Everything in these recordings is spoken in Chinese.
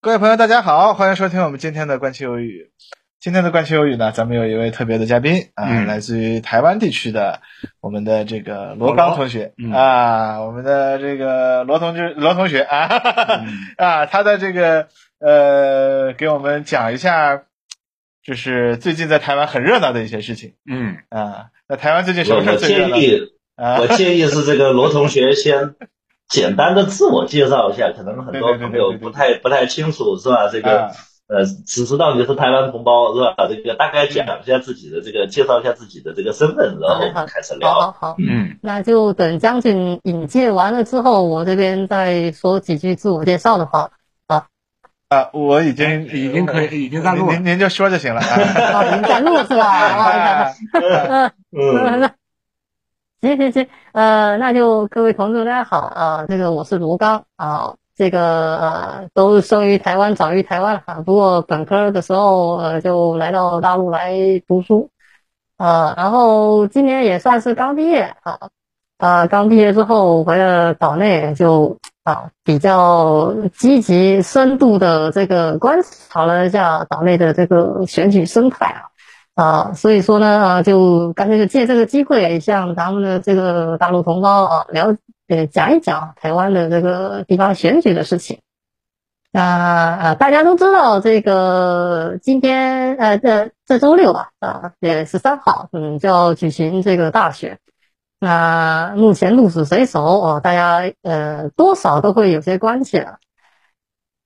各位朋友，大家好，欢迎收听我们今天的关七有语。今天的关七有语呢，咱们有一位特别的嘉宾啊，嗯来自于台湾地区的我们的这个罗刚同学、嗯啊，我们的这个罗同志罗同学啊、嗯 啊，他的这个呃，给我们讲一下，就是最近在台湾很热闹的一些事情嗯，啊。那台湾最近什么事儿最热闹？建议，啊我建议是这个罗同学先简单的自我介绍一下，可能很多朋友不太不太清楚是吧？这个啊。呃，只知道你是台湾同胞是吧？这个大概讲一下自己的这个，介绍一下自己的这个身份，然后我们开始好聊。好好，嗯，那就等将军引介完了之后，我这边再说几句自我介绍的话，啊，我已经已经可以已经在录了。您您您就说就行了。已经在录是吧？啊，嗯。嗯那 行行行，呃，那就各位同志大家好啊、这个我是卢刚啊、这个呃都生于台湾，长于台湾啊，不过本科的时候呃就来到大陆来读书，呃，然后今年也算是刚毕业啊，啊，刚毕业之后回了岛内就啊比较积极深度的这个观察了一下岛内的这个选举生态啊。啊，所以说呢，啊，就干脆就借这个机会，向咱们的这个大陆同胞啊，了呃讲一讲台湾的这个地方选举的事情。啊啊，大家都知道，这个今天呃这这周六啊啊，也十三号，嗯，就要举行这个大选。那目前鹿死谁手啊，大家呃多少都会有些关系了。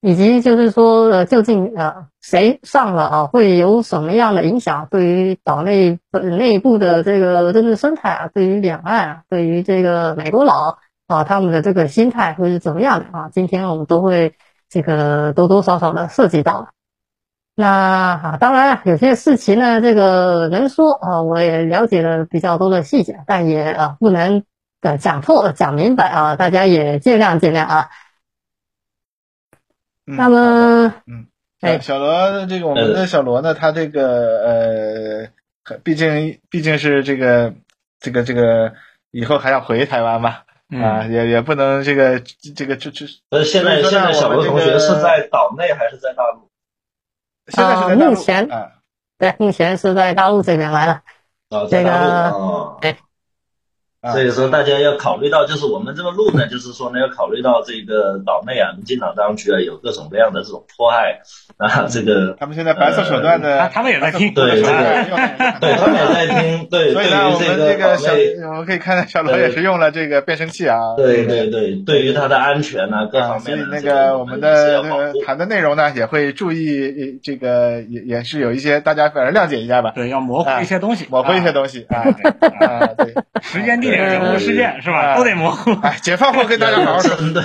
以及就是说，呃，究竟呃谁上了啊，会有什么样的影响？对于岛内本内部的这个政治生态啊，对于两岸啊，对于这个美国佬啊，他们的这个心态会是怎么样的啊？今天我们都会这个多多少少的涉及到。那啊，当然有些事情呢，这个能说啊，我也了解了比较多的细节，但也啊不能呃讲透讲明白啊，大家也见谅见谅啊。嗯那么，嗯，哎小罗，这个我们的小罗呢，他这个呃，毕竟毕竟是这个这个这个以后还要回台湾嘛，嗯啊，也也不能这个这个这这呃，现在现在小罗同学是在岛内还是在大陆？现在是在大陆目前啊，对，目前是在大陆这边来的。啊，在大陆哦。啊所以说，大家要考虑到，就是我们这个路呢，就是说呢，要考虑到这个岛内啊，民进党当局啊，有各种各样的这种迫害啊，这个他们现在白色手段的，他他们也在听。对这个个对他们也在听，对，所以呢，我们这这个小，，我们可以看到小罗也是用了这个变声器啊，对对对，对于他的安全啊，各方面所以那个我们的谈的内容呢，也会注意呃这个也也是有一些大家反正谅解一下吧，对，要模糊一些东西，模糊一些，东西啊对。啊，对，时间、地点、人物、事件是啊吧？都得模糊。哎，解放后跟大家好好说。针 对，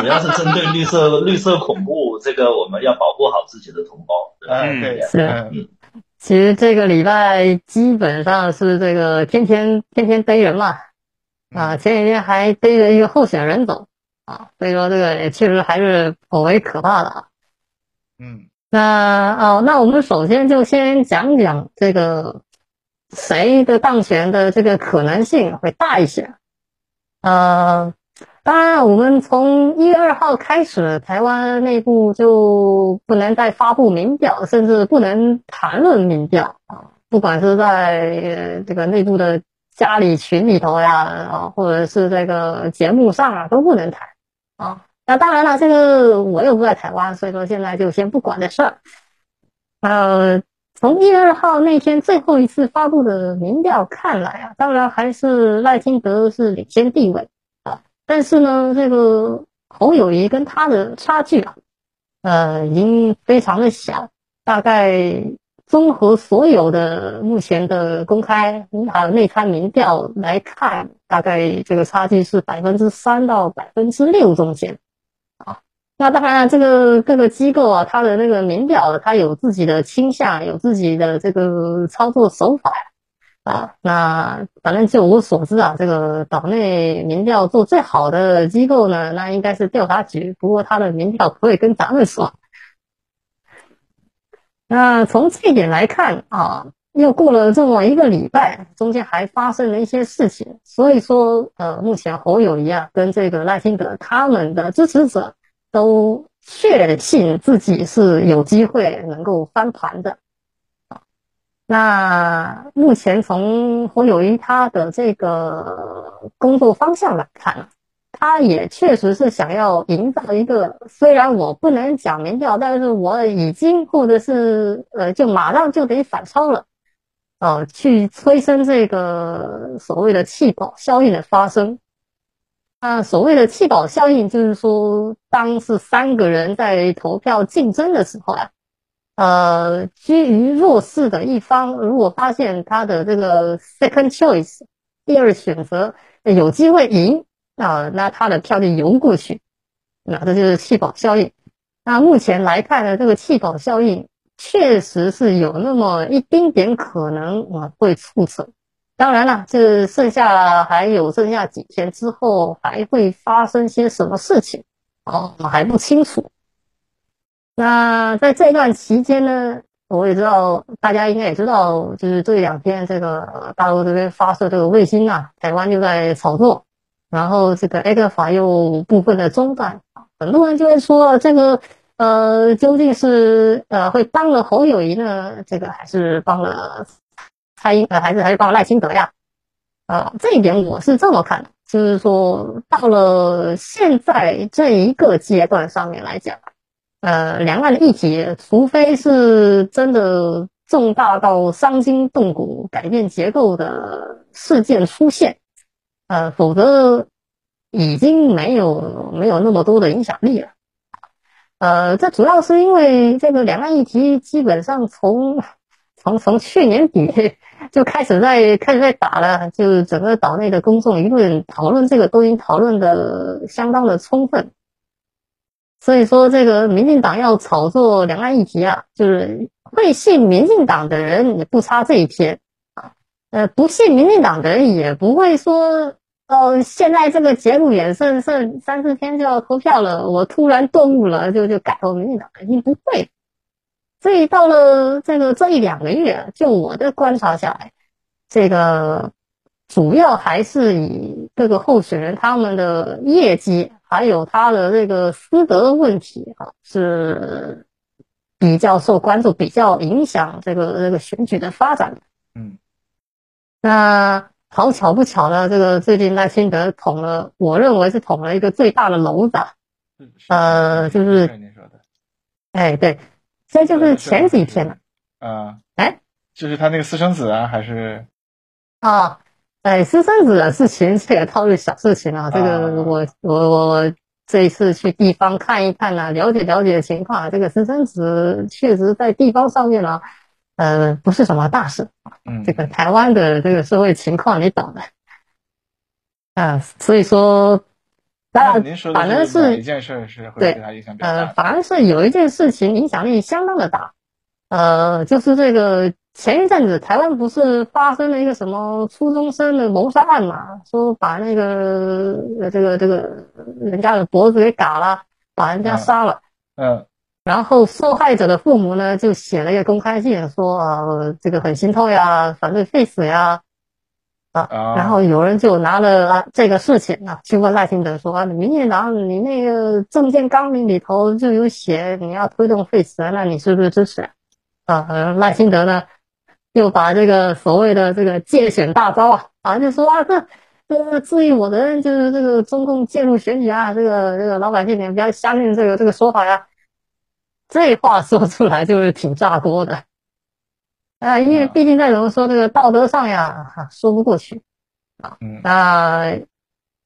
主要是针对绿色绿色恐怖，这个我们要保护好自己的同胞，对吧？嗯，对，是嗯其实这个礼拜基本上是这个天天天天逮人嘛，啊，前几天还逮着一个候选人走啊，所以说这个也确实还是颇为可怕的啊。嗯那哦，那我们首先就先讲讲这个谁的当选的这个可能性会大一些。呃，当然，我们从一月二号开始，台湾内部就不能再发布民调，甚至不能谈论民调啊，不管是在这个内部的家里群里头呀，啊，或者是这个节目上啊，都不能谈啊。那当然了，这个我又不在台湾，所以说现在就先不管这事儿。呃，从一月二号那天最后一次发布的民调看来啊，当然还是赖清德是领先地位啊，但是呢，这个侯友谊跟他的差距啊，呃，已经非常的小，大概综合所有的目前的公开啊内参民调来看，大概这个差距是百分之三到百分之六中间。那当然，这个各个机构啊，它的那个民调，它有自己的倾向，有自己的这个操作手法啊。那反正就我所知啊，这个岛内民调做最好的机构呢，那应该是调查局。不过它的民调不会跟咱们说。那从这一点来看啊，又过了这么一个礼拜，中间还发生了一些事情，所以说呃，目前侯友谊啊跟这个赖清德他们的支持者。都确信自己是有机会能够翻盘的。那目前从侯友谊他的这个工作方向来看，他也确实是想要营造一个，虽然我不能讲民调，但是我已经或者是呃，就马上就得反超了，呃，去催生这个所谓的气泡效应的发生。啊，所谓的弃保效应，就是说，当是三个人在投票竞争的时候啊。呃，居于弱势的一方，如果发现他的这个 second choice 第二选择有机会赢啊，那他的票就游过去，那这就是弃保效应。那目前来看呢，这个弃保效应确实是有那么一丁点可能啊会促成。当然了，这剩下还有剩下几天之后还会发生些什么事情，哦，我还不清楚。那在这段期间呢，我也知道大家应该也知道，就是这两天这个大陆这边发射这个卫星啊，台湾就在炒作，然后这个 A 克法又部分的中断很多人就会说这个呃究竟是呃会帮了侯友谊呢，这个还是帮了蔡英呃还是还是帮赖清德呀？啊，这一点我是这么看的，就是说到了现在这一个阶段上面来讲。呃，两岸的议题，除非是真的重大到伤筋动骨、改变结构的事件出现，呃，否则已经没有没有那么多的影响力了。呃，这主要是因为这个两岸议题基本上从从从去年底 就开始在开始在打了，就整个岛内的公众舆论讨论这个都已经讨论的相当的充分。所以说，这个民进党要炒作两岸议题啊，就是会信民进党的人也不差这一天啊，呃，不信民进党的人也不会说，呃，现在这个节骨眼剩剩三四天就要投票了，我突然顿悟了，就就改投民进党，肯定不会。所以到了这个这一两个月，就我的观察下来，这个主要还是以各个候选人他们的业绩。还有他的这个私德问题啊，是比较受关注，比较影响这个这个选举的发展的。嗯，那好巧不巧呢，这个最近赖清德捅了，我认为是捅了一个最大的娄子。呃，就是哎，对，这就是前几天了。啊，哎，就是他那个私生子啊，还是啊。哎，私生子的事情，这个套路小事情啊。这个我我我这一次去地方看一看呢，了解了解情况。这个私生子确实在地方上面呢，呃，不是什么大事嗯，这个台湾的这个社会情况你懂的。啊，所以说，当然，反正是一件事是会对他影响比较大。呃，反正是有一件事情影响力相当的大，呃，就是这个。前一阵子台湾不是发生了一个什么初中生的谋杀案嘛？说把那个这个这个人家的脖子给嘎了，把人家杀了。嗯。然后受害者的父母呢，就写了一个公开信，说啊，这个很心痛呀，反对废死呀。啊。然后有人就拿了这个事情啊，去问赖清德说啊，民进党你那个政见纲领里头就有写你要推动废死，那你是不是支持？啊，赖清德呢？又把这个所谓的这个借选大招啊，啊，就说啊，这这个质疑我的人就是这个中共介入选举啊，这个这个老百姓你不要相信这个这个说法呀。这话说出来就是挺炸锅的啊，因为毕竟在怎么说这个道德上呀说不过去啊。那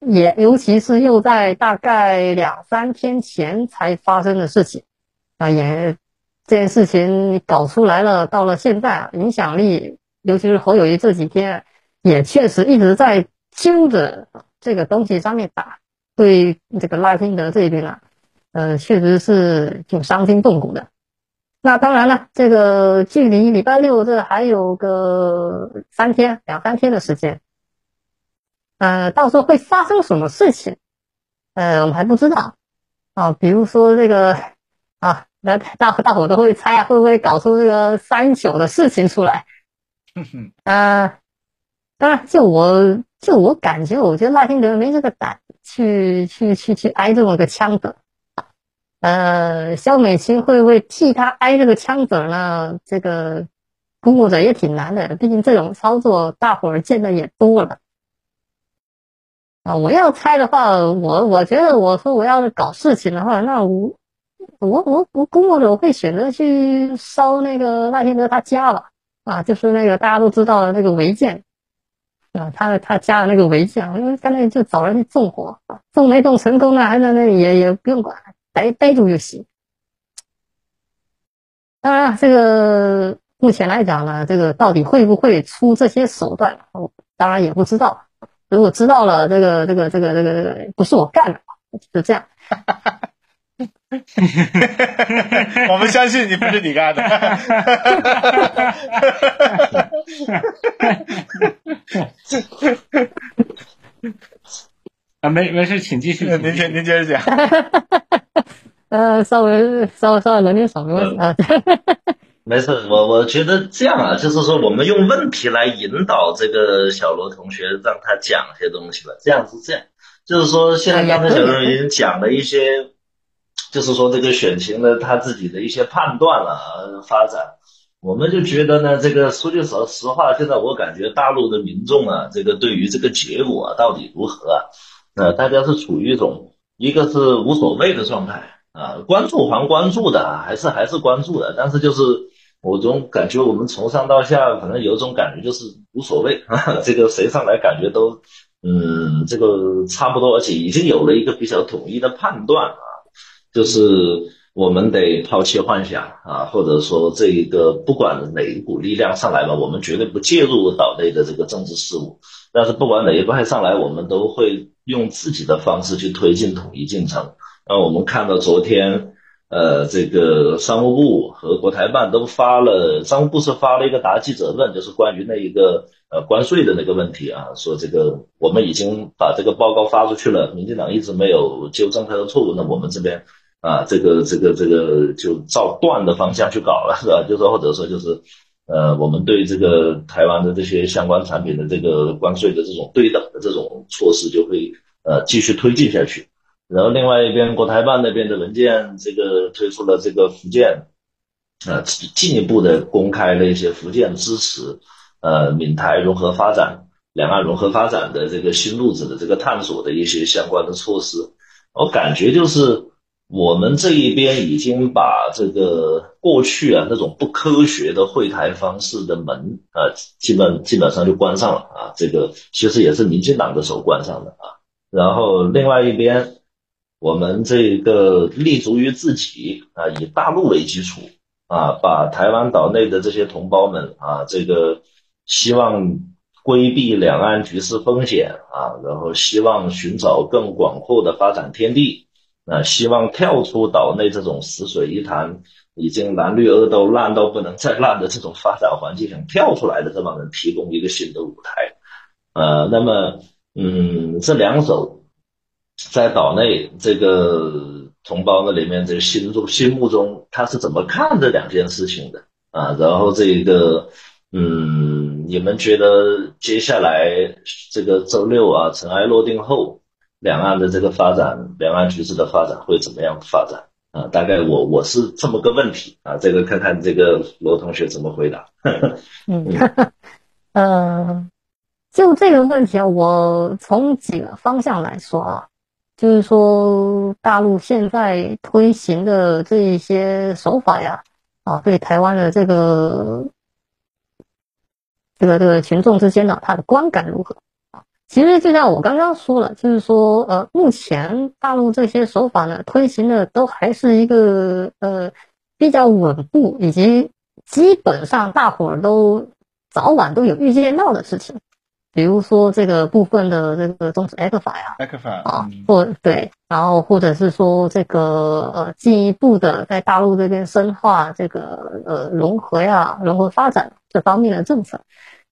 也尤其是又在大概两三天前才发生的事情啊，也。这件事情搞出来了，到了现在，影响力，尤其是侯友谊这几天，也确实一直在揪着这个东西上面打，对这个赖清德这边啊，呃，确实是挺伤筋动骨的。那当然了，这个距离礼拜六这还有个三天、两三天的时间，呃，到时候会发生什么事情，呃，我们还不知道啊，比如说这个啊。那大大伙都会猜，会不会搞出这个三九的事情出来？啊，当然，就我就我感觉，我觉得赖清德没这个胆去去去去挨这么个枪的。呃，肖美琴会不会替他挨这个枪子呢？这个估摸着也挺难的，毕竟这种操作大伙儿见的也多了。啊，我要猜的话，我我觉得我说我要是搞事情的话，那我我我我估摸着我会选择去烧那个赖天德他家吧。啊，就是那个大家都知道的那个违建，啊，他他家的那个违建，因为干脆就找人去纵火，纵没纵成功呢，还在那里也也不用管，待待住就行。当然，这个目前来讲呢，这个到底会不会出这些手段，我当然也不知道。如果知道了，这个这个这个这个这个不是我干的，就这样。我们相信你不是你干的。啊，没没事，请继续。您接您接着讲。呃，稍微稍微稍微冷点少没关系啊。没事，我我觉得这样啊，就是说我们用问题来引导这个小罗同学，让他讲些东西吧。这样是这样，就是说现在刚才小罗已经讲了一些。就是说，这个选情的他自己的一些判断了发展，我们就觉得呢，这个说句实实话，现在我感觉大陆的民众啊，这个对于这个结果到底如何啊，呃，大家是处于一种一个是无所谓的状态啊，关注还关注的，还是还是关注的，但是就是我总感觉我们从上到下可能有种感觉就是无所谓，这个谁上来感觉都嗯，这个差不多，而且已经有了一个比较统一的判断啊。就是我们得抛弃幻想啊，或者说这一个不管哪一股力量上来吧，我们绝对不介入岛内的这个政治事务。但是不管哪一派上来，我们都会用自己的方式去推进统一进程。那我们看到昨天，呃，这个商务部和国台办都发了，商务部是发了一个答记者问，就是关于那一个呃关税的那个问题啊，说这个我们已经把这个报告发出去了，民进党一直没有纠正他的错误，那我们这边。啊，这个这个这个就照断的方向去搞了，是吧？就说或者说就是，呃，我们对这个台湾的这些相关产品的这个关税的这种对等的这种措施就会呃继续推进下去。然后另外一边，国台办那边的文件这个推出了这个福建，呃，进一步的公开了一些福建支持呃闽台融合发展、两岸融合发展的这个新路子的这个探索的一些相关的措施。我感觉就是。我们这一边已经把这个过去啊那种不科学的会台方式的门啊，基本基本上就关上了啊。这个其实也是民进党的手关上的啊。然后另外一边，我们这个立足于自己啊，以大陆为基础啊，把台湾岛内的这些同胞们啊，这个希望规避两岸局势风险啊，然后希望寻找更广阔的发展天地。那希望跳出岛内这种死水一潭，已经蓝绿恶斗烂到不能再烂的这种发展环境，想跳出来的这帮人提供一个新的舞台。呃，那么，嗯，这两首在岛内这个同胞的里面，这个心中心目中他是怎么看这两件事情的啊？然后这个，嗯，你们觉得接下来这个周六啊，尘埃落定后？两岸的这个发展，两岸局势的发展会怎么样发展啊？大概我我是这么个问题啊，这个看看这个罗同学怎么回答。嗯，呃，就这个问题啊，我从几个方向来说啊，就是说大陆现在推行的这一些手法呀，啊，对台湾的这个这个这个群众之间呢，他的观感如何？其实就像我刚刚说了，就是说，呃，目前大陆这些手法呢，推行的都还是一个呃比较稳步，以及基本上大伙儿都早晚都有预见到的事情，比如说这个部分的这个终止 X 法呀，X 法啊，或对，然后或者是说这个呃进一步的在大陆这边深化这个呃融合呀、融合发展这方面的政策，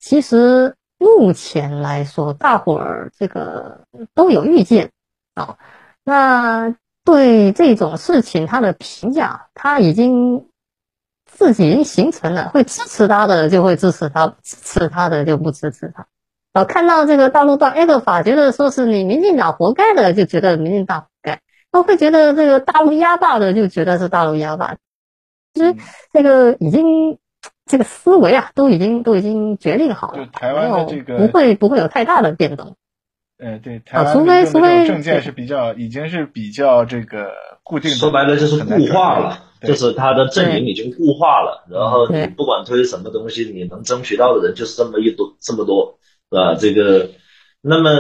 其实。目前来说，大伙儿这个都有意见啊。那对这种事情，他的评价他已经自己已经形成了，会支持他的就会支持他，支持他的就不支持他。啊，看到这个大陆段 A 个法，觉得说是你民进党活该的，就觉得民进党活该。他会觉得这个大陆压霸的，就觉得是大陆压霸。其实这个已经这个思维啊，都已经都已经决定好了，台湾的这个不会不会有太大的变动。呃，对，台湾的这种证件是比较已经是比较这个固定，说白了就是固化了，就是它的阵营已经固化了。然后你不管推什么东西，你能争取到的人就是这么一多这么多，是吧？这个，那么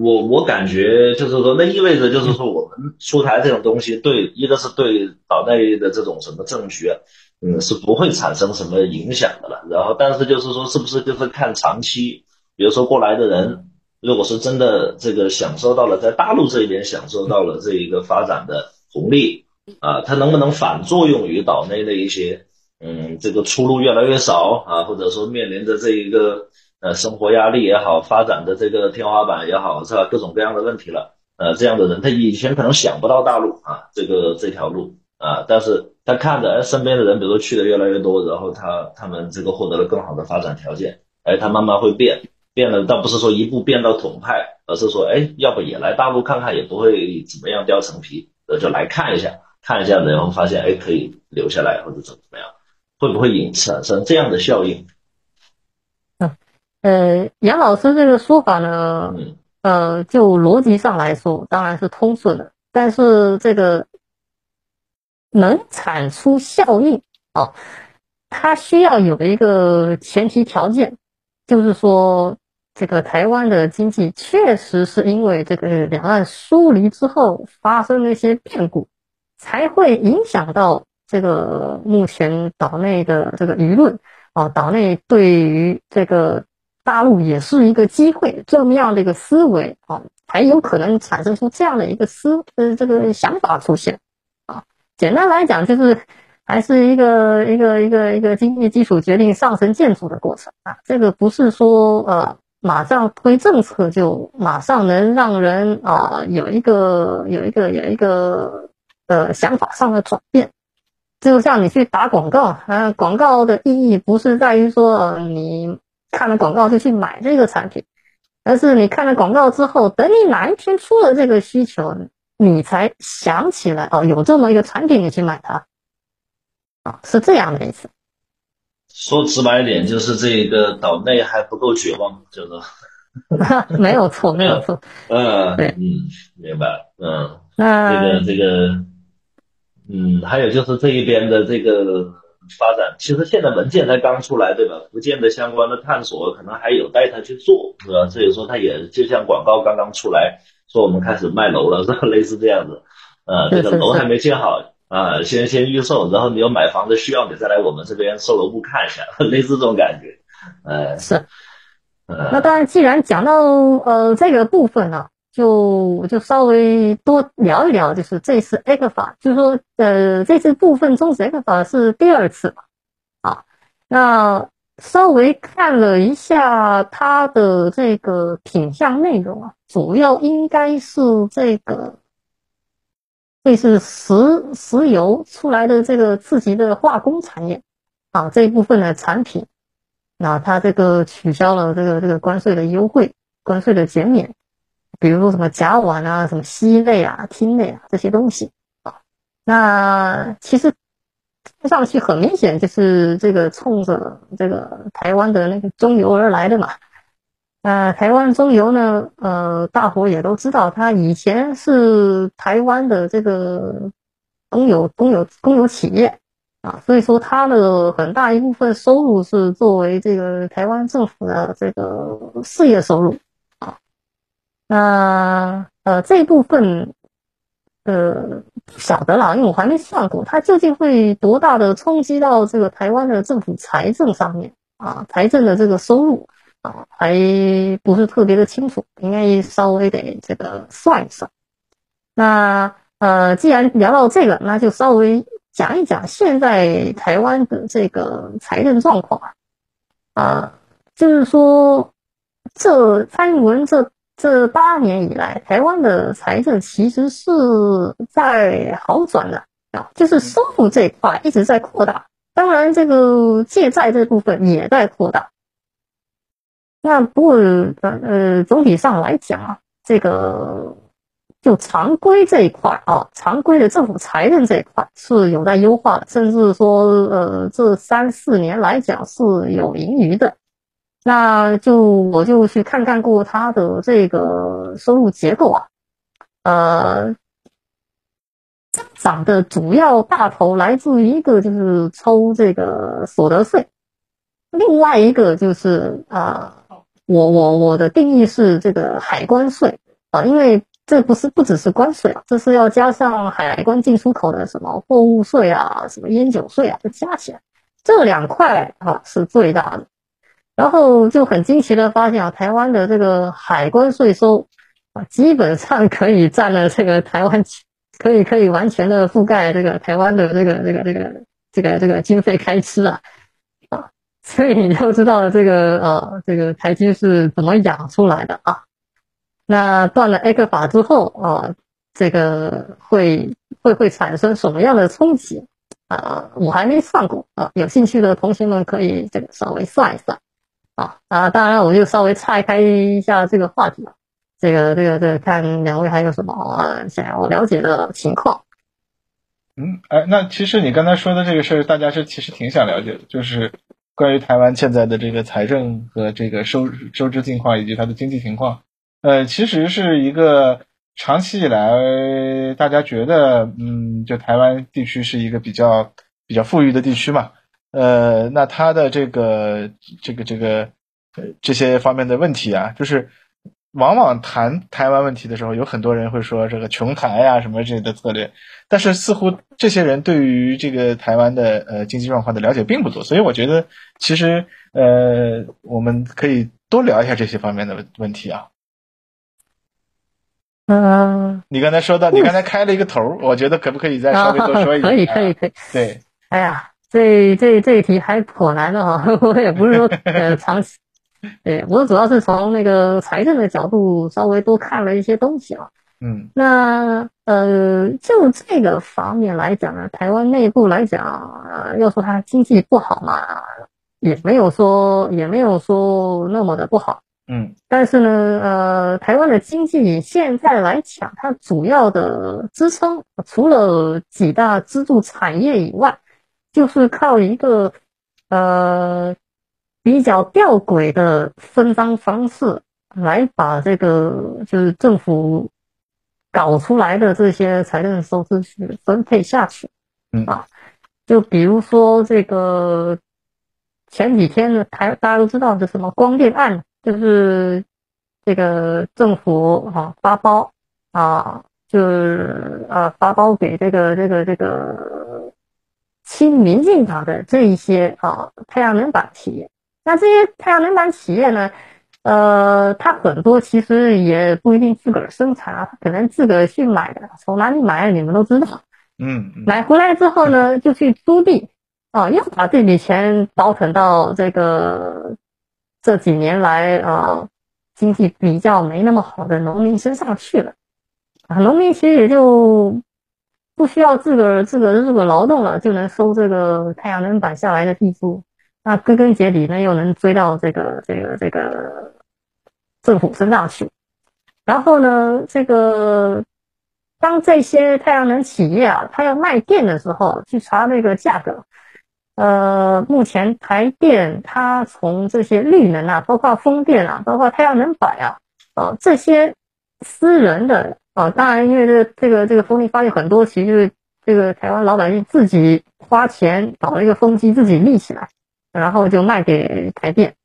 我我感觉就是说，那意味着就是说，我们出台这种东西，对一个是对岛内的这种什么政局，嗯，是不会产生什么影响的了。然后，但是就是说，是不是就是看长期，比如说过来的人。如果是真的这个享受到了在大陆这边享受到了这一个发展的红利啊，它能不能反作用于岛内的一些嗯这个出路越来越少啊，或者说面临着这一个呃生活压力也好，发展的这个天花板也好，是吧？各种各样的问题了，呃，这样的人他以前可能想不到大陆啊这个这条路啊，但是他看着哎身边的人，比如说去的越来越多，然后他他们这个获得了更好的发展条件，哎，他慢慢会变。变了，倒不是说一步变到统派，而是说，哎，要不也来大陆看看，也不会怎么样掉层皮，呃，就来看一下，看一下，然后发现，哎，可以留下来或者怎么怎么样，会不会引产生这样的效应？嗯，呃，杨老师这个说法呢，呃，就逻辑上来说，当然是通顺的，但是这个能产出效应哦，它需要有一个前提条件，就是说。这个台湾的经济确实是因为这个两岸疏离之后发生了一些变故，才会影响到这个目前岛内的这个舆论啊，岛内对于这个大陆也是一个机会这么样的一个思维啊，才有可能产生出这样的一个思呃这个想法出现。简单来讲，就是还是一个一个一个一个经济基础决定上层建筑的过程啊，这个不是说呃。马上推政策就马上能让人啊有一个有一个有一个呃想法上的转变，就像你去打广告，啊，广告的意义不是在于说你看了广告就去买这个产品，而是你看了广告之后，等你哪一天出了这个需求，你才想起来哦有这么一个产品，你去买它，啊，是这样的意思。说直白点，就是这个岛内还不够绝望，就是。没有错，没有错。嗯，对，嗯，明白，嗯。那这个这个，嗯，还有就是这一边的这个发展，其实现在文件才刚出来，对吧？福建的相关的探索可能还有待他去做，是吧？所以说他也就像广告刚刚出来，说我们开始卖楼了，是吧？类似这样子，呃，这个楼还没建好。啊，先先预售，然后你有买房子需要，你再来我们这边售楼部看一下，类似这种感觉。呃，是。那当然，既然讲到呃这个部分呢，就就稍微多聊一聊，就是这次 X 法，就是说呃这次部分终止 X 法是第二次嘛，啊，那稍微看了一下它的这个品相内容啊，主要应该是这个。这是石石油出来的这个自己的化工产业啊这一部分的产品，那它这个取消了这个这个关税的优惠，关税的减免，比如说什么甲烷啊、什么烯类啊、烃类啊这些东西啊，那其实看上去很明显就是这个冲着这个台湾的那个中油而来的嘛。那台湾中油呢？呃，大伙也都知道，它以前是台湾的这个公有、公有、公有企业啊，所以说它的很大一部分收入是作为这个台湾政府的这个事业收入啊。那呃这一部分呃不晓得了，因为我还没算过，它究竟会多大的冲击到这个台湾的政府财政上面啊，财政的这个收入。啊，还不是特别的清楚，应该稍微得这个算一算。那呃，既然聊到这个，那就稍微讲一讲现在台湾的这个财政状况啊。啊，就是说，这蔡英文这这八年以来，台湾的财政其实是在好转的啊，就是收入这一块一直在扩大，当然这个借债这部分也在扩大。那不过，呃，总体上来讲啊，这个就常规这一块啊，常规的政府财政这一块是有待优化的，甚至说呃这三四年来讲是有盈余的。那就我就去看看过它的这个收入结构啊，呃，增长的主要大头来自于一个就是抽这个所得税，另外一个就是啊，我我我的定义是这个海关税啊，因为这不是不只是关税啊，这是要加上海关进出口的什么货物税啊，什么烟酒税啊，就加起来这两块啊是最大的。然后就很惊奇的发现啊，台湾的这个海关税收啊，基本上可以占了这个台湾，可以可以完全的覆盖这个台湾的这个这个这个这个这个经费开支啊啊，所以你就知道这个呃这个台积是怎么养出来的啊。那断了 A 克法之后啊，这个会会会产生什么样的冲击啊？我还没算过啊，有兴趣的同学们可以这个稍微算一算。啊啊！当然，我就稍微岔开一下这个话题，这个这个这个，看两位还有什么想要了解的情况。嗯，哎，那其实你刚才说的这个事儿，大家是其实挺想了解的，就是关于台湾现在的这个财政和这个收收支情况以及它的经济情况。呃，其实是一个长期以来大家觉得，嗯，就台湾地区是一个比较比较富裕的地区嘛。呃，那他的这个这个这个呃这些方面的问题啊，就是往往谈台湾问题的时候，有很多人会说这个穷台呀什么这类的策略，但是似乎这些人对于这个台湾的呃经济状况的了解并不多，所以我觉得其实呃我们可以多聊一下这些方面的问题啊。嗯，你刚才说到，你刚才开了一个头，我觉得可不可以再稍微多说一点？可以可以可以。对，哎呀。这这这一题还颇难的哈，我也不是说呃长期，对我主要是从那个财政的角度稍微多看了一些东西啊。嗯，那呃就这个方面来讲呢，台湾内部来讲，呃要说它经济不好嘛，也没有说也没有说那么的不好。嗯，但是呢，呃台湾的经济现在来讲，它主要的支撑除了几大支柱产业以外。就是靠一个呃比较吊诡的分赃方式来把这个就是政府搞出来的这些财政收支去分配下去，嗯啊，就比如说这个前几天呢，台大家都知道的什么光电案，就是这个政府啊发包啊，就是啊发包给这个这个这个。亲民进党的这一些啊太阳能板企业，那这些太阳能板企业呢，呃，它很多其实也不一定自个儿生产啊，可能自个儿去买的，从哪里买你们都知道。嗯，买回来之后呢，就去租地啊，又把这笔钱倒腾到这个这几年来啊经济比较没那么好的农民身上去了啊，农民其实也就。不需要自个儿自个儿自个劳动了，就能收这个太阳能板下来的地租，那归根结底呢，又能追到这个这个这个政府身上去。然后呢，这个当这些太阳能企业啊，它要卖电的时候，去查那个价格。呃，目前台电它从这些绿能啊，包括风电啊，包括太阳能板啊，呃，这些私人的。啊，当然，因为这这个这个风力发电很多，其实就是这个台湾老百姓自己花钱搞了一个风机，自己立起来，然后就卖给台电。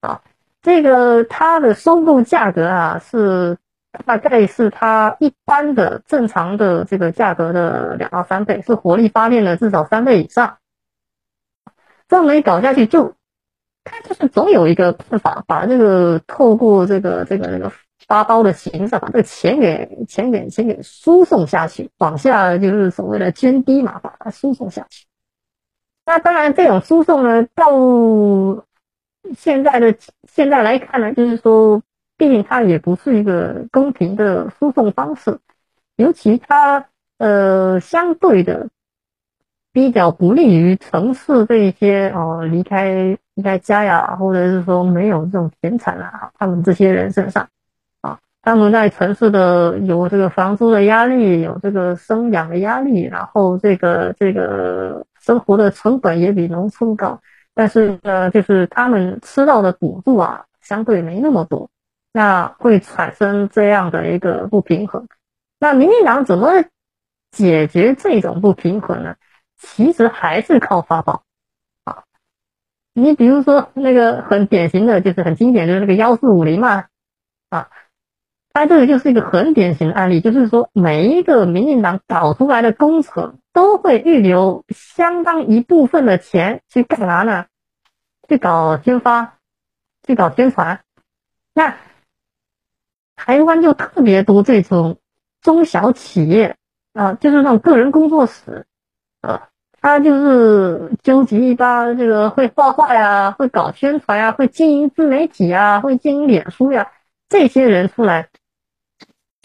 啊，这个它的收购价格啊，是大概是它一般的正常的这个价格的两到三倍，是火力发电的至少三倍以上。这么一搞下去，就它就是总有一个办法把这个透过这个这个这个。发包的形式把这个钱给钱给钱给输送下去，往下就是所谓的捐低嘛，把它输送下去。那当然，这种输送呢，到现在的现在来看呢，就是说，毕竟它也不是一个公平的输送方式，尤其它呃相对的比较不利于城市这一些哦离开离开家呀，或者是说没有这种田产啊，他们这些人身上。他们在城市的有这个房租的压力，有这个生养的压力，然后这个这个生活的成本也比农村高，但是呢，就是他们吃到的补助啊，相对没那么多，那会产生这样的一个不平衡。那民进党怎么解决这种不平衡呢？其实还是靠发包啊。你比如说那个很典型的就是很经典的那个幺四五零嘛，啊，它这个就是一个很典型的案例，就是说每一个民进党搞出来的工程都会预留相当一部分的钱去干嘛呢？去搞宣发，去搞宣传。那台湾就特别多这种。中小企业啊，就是那种个人工作室，啊，他就是纠集一帮这个会画画呀、会搞宣传呀、会经营自媒体啊、会经营脸书呀这些人出来，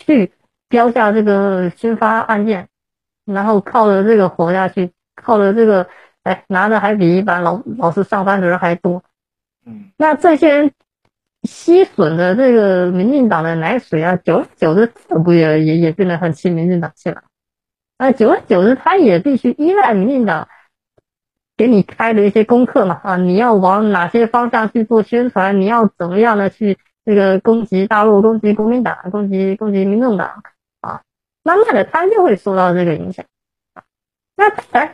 去标下这个宣发案件，然后靠着这个活下去，靠着这个，哎，拿的还比一般老老师上班的人还多，嗯，那这些人。吸吮的这个民进党的奶水啊，久而久之，这不也也也变得很亲民进党去了？啊，久而久之，他也必须依赖民进党给你开的一些功课嘛啊，你要往哪些方向去做宣传？你要怎么样的去这个攻击大陆、攻击国民党、攻击攻击民众党啊？慢慢的，他就会受到这个影响。那当然。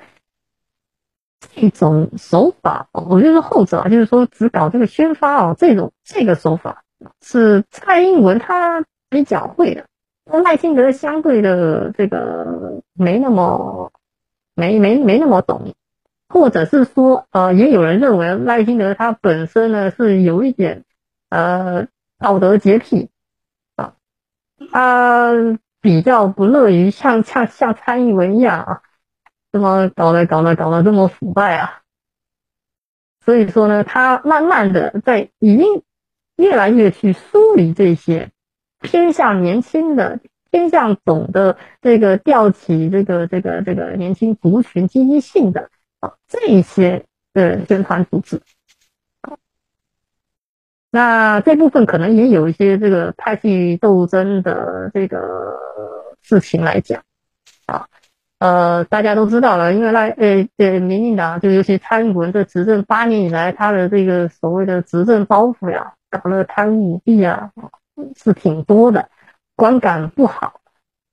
这种手法，我觉得后者就是说只搞这个宣发哦，这种这个手法是蔡英文他比较会的，赖清德相对的这个没那么没没没那么懂，或者是说呃，也有人认为赖清德他本身呢是有一点呃道德洁癖啊，他比较不乐于像像像蔡英文一样啊。这么搞的，搞的，搞得这么腐败啊！所以说呢，他慢慢的在已经越来越去梳理这些偏向年轻的、偏向懂得这个吊起这个这个这个年轻族群积极性的啊这一些的宣传组织。那这部分可能也有一些这个派系斗争的这个事情来讲啊。呃，大家都知道了，因为赖呃呃，民进党就尤其蔡英文这执政八年以来，他的这个所谓的执政包袱呀，搞了贪污舞弊啊，是挺多的，观感不好。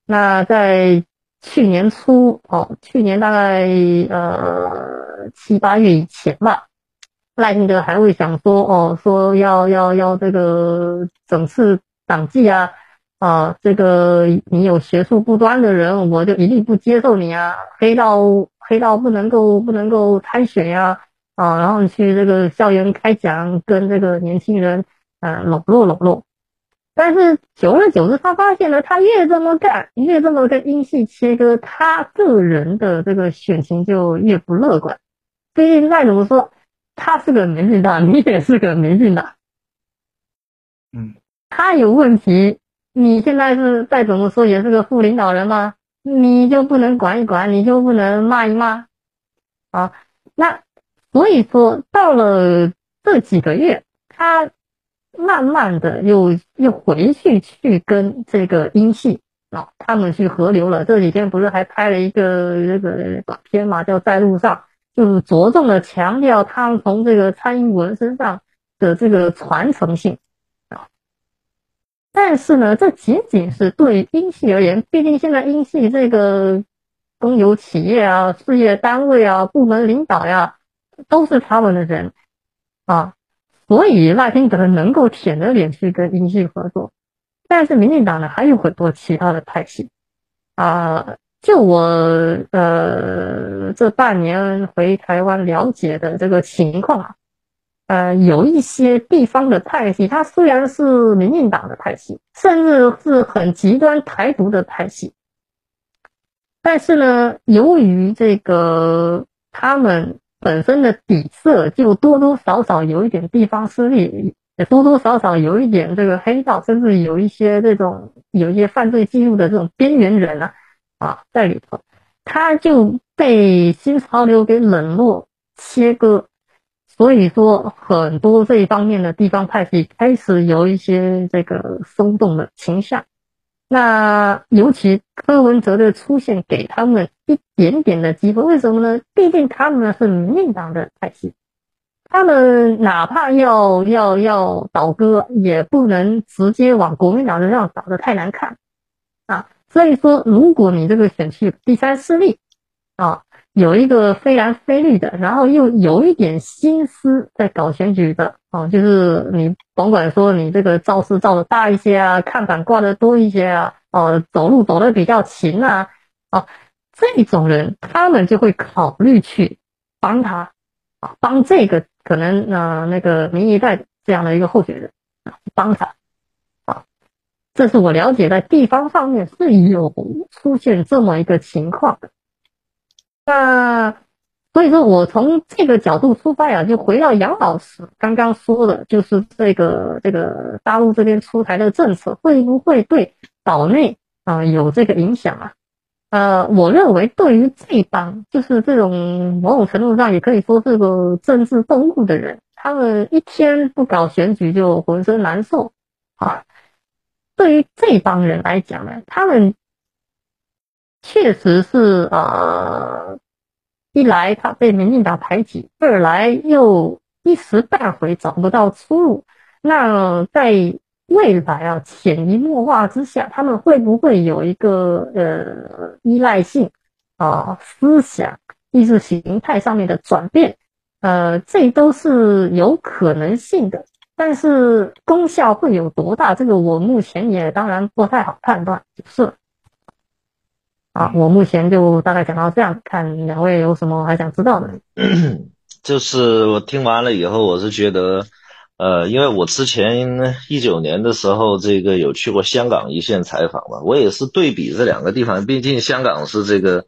那在去年初哦，去年大概呃七八月以前吧，赖清德还会想说哦，说要要要这个整治党纪啊。啊，这个你有学术不端的人，我就一律不接受你啊！黑道黑道不能够不能够参选呀！啊，然后去这个校园开讲，跟这个年轻人嗯笼络笼络。但是久而久之，他发现了，他越这么干，越这么跟英系切割，他个人的这个选情就越不乐观。毕竟再怎么说，他是个民进党，你也是个民进党，嗯，他有问题。你现在是再怎么说也是个副领导人嘛？你就不能管一管，你就不能骂一骂啊？那所以说到了这几个月，他慢慢的又又回去去跟这个英系啊，他们去合流了。这几天不是还拍了一个那个短片嘛，叫在路上，就是着重的强调他们从这个蔡英文身上的这个传承性啊。但是呢，这仅仅是对英系而言，毕竟现在英系这个公有企业啊、事业单位啊、部门领导呀，都是他们的人啊，所以赖清德能够舔着脸去跟英系合作。但是民进党呢，还有很多其他的派系啊，就我呃这半年回台湾了解的这个情况啊。呃，有一些地方的派系，它虽然是民进党的派系，甚至是很极端台独的派系，但是呢，由于这个他们本身的底色，就多多少少有一点地方势力，也多多少少有一点这个黑道，甚至有一些这种有一些犯罪记录的这种边缘人啊啊在里头，他就被新潮流给冷落切割。所以说很多这方面的地方派系开始有一些这个松动的倾向。那尤其柯文哲的出现，给他们一点点的机会。为什么呢？毕竟他们是民进党的派系，他们哪怕要要要倒戈，也不能直接往国民党身上倒的太难看啊。所以说，如果你这个选区第三势力啊，有一个非蓝非绿的，然后又有一点心思在搞选举的啊，就是你甭管说你这个造势造的大一些啊，看板挂的多一些啊，哦，走路走的比较勤啊，啊，这种人他们就会考虑去帮他啊，帮这个可能呃那个民意代这样的一个候选人啊，帮他。这是我了解，在地方上面是有出现这么一个情况的。那所以说我从这个角度出发呀，就回到杨老师刚刚说的，就是这个这个大陆这边出台的政策会不会对岛内啊有这个影响啊？呃，我认为对于这帮就是这种某种程度上也可以说是个政治动物的人，他们一天不搞选举就浑身难受啊。对于这帮人来讲呢，他们确实是呃，一来他被民进党排挤，二来又一时半会找不到出路。那在未来啊，潜移默化之下，他们会不会有一个呃依赖性啊思想意识形态上面的转变？呃，这都是有可能性的。但是功效会有多大？这个我目前也当然不太好判断，就是。啊，我目前就大概讲到这样，看两位有什么还想知道的？就是我听完了以后，我是觉得，呃，因为我之前一九年的时候，这个有去过香港一线采访嘛，我也是对比这两个地方，毕竟香港是这个。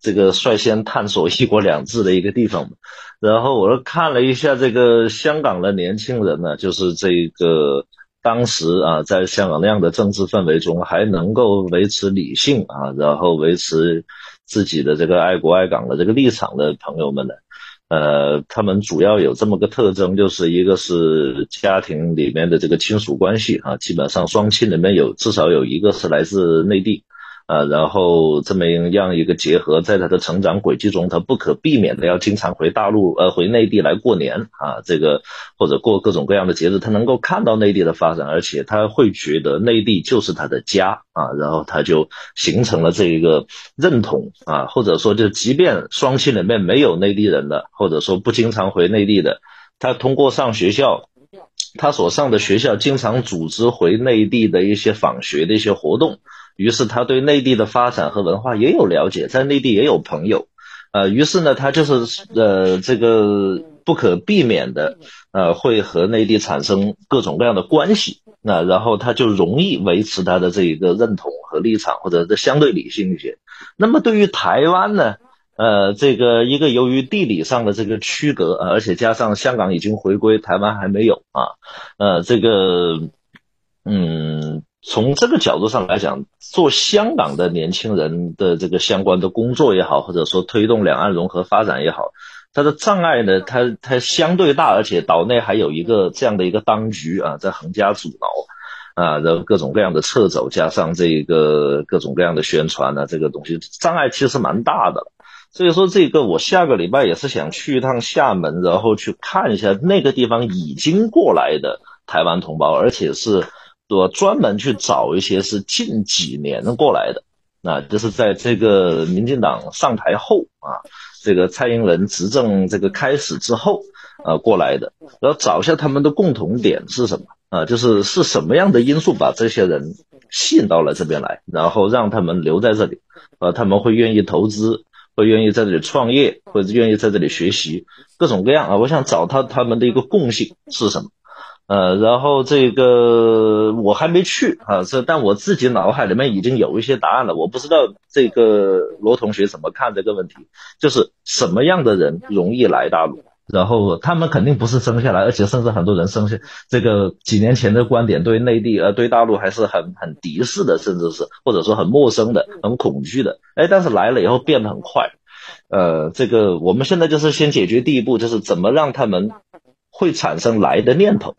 这个率先探索一国两制的一个地方嘛，然后我又看了一下这个香港的年轻人呢，就是这个当时啊，在香港那样的政治氛围中，还能够维持理性啊，然后维持自己的这个爱国爱港的这个立场的朋友们呢，呃，他们主要有这么个特征，就是一个是家庭里面的这个亲属关系啊，基本上双亲里面有至少有一个是来自内地。啊，然后这么样一个结合，在他的成长轨迹中，他不可避免的要经常回大陆，呃，回内地来过年啊，这个或者过各种各样的节日，他能够看到内地的发展，而且他会觉得内地就是他的家啊，然后他就形成了这一个认同啊，或者说就即便双亲里面没有内地人的，或者说不经常回内地的，他通过上学校，他所上的学校经常组织回内地的一些访学的一些活动。于是他对内地的发展和文化也有了解，在内地也有朋友，呃，于是呢，他就是呃这个不可避免的呃会和内地产生各种各样的关系，那然后他就容易维持他的这一个认同和立场，或者是相对理性一些。那么对于台湾呢，呃，这个一个由于地理上的这个区隔，而且加上香港已经回归，台湾还没有啊，呃，这个嗯。从这个角度上来讲，做香港的年轻人的这个相关的工作也好，或者说推动两岸融合发展也好，它的障碍呢，它它相对大，而且岛内还有一个这样的一个当局啊，在横加阻挠啊，然后各种各样的撤走，加上这个各种各样的宣传呢，这个东西障碍其实蛮大的。所以说，这个我下个礼拜也是想去一趟厦门，然后去看一下那个地方已经过来的台湾同胞，而且是。我专门去找一些是近几年过来的，那就是在这个民进党上台后啊，这个蔡英文执政这个开始之后，呃过来的，然后找一下他们的共同点是什么啊？就是是什么样的因素把这些人吸引到了这边来，然后让他们留在这里，呃，他们会愿意投资，会愿意在这里创业，或者愿意在这里学习，各种各样啊。我想找他他们的一个共性是什么？呃，然后这个我还没去啊，这但我自己脑海里面已经有一些答案了。我不知道这个罗同学怎么看这个问题，就是什么样的人容易来大陆？然后他们肯定不是生下来，而且甚至很多人生下这个几年前的观点对内地呃对大陆还是很很敌视的，甚至是或者说很陌生的、很恐惧的。哎，但是来了以后变得很快。呃，这个我们现在就是先解决第一步，就是怎么让他们会产生来的念头。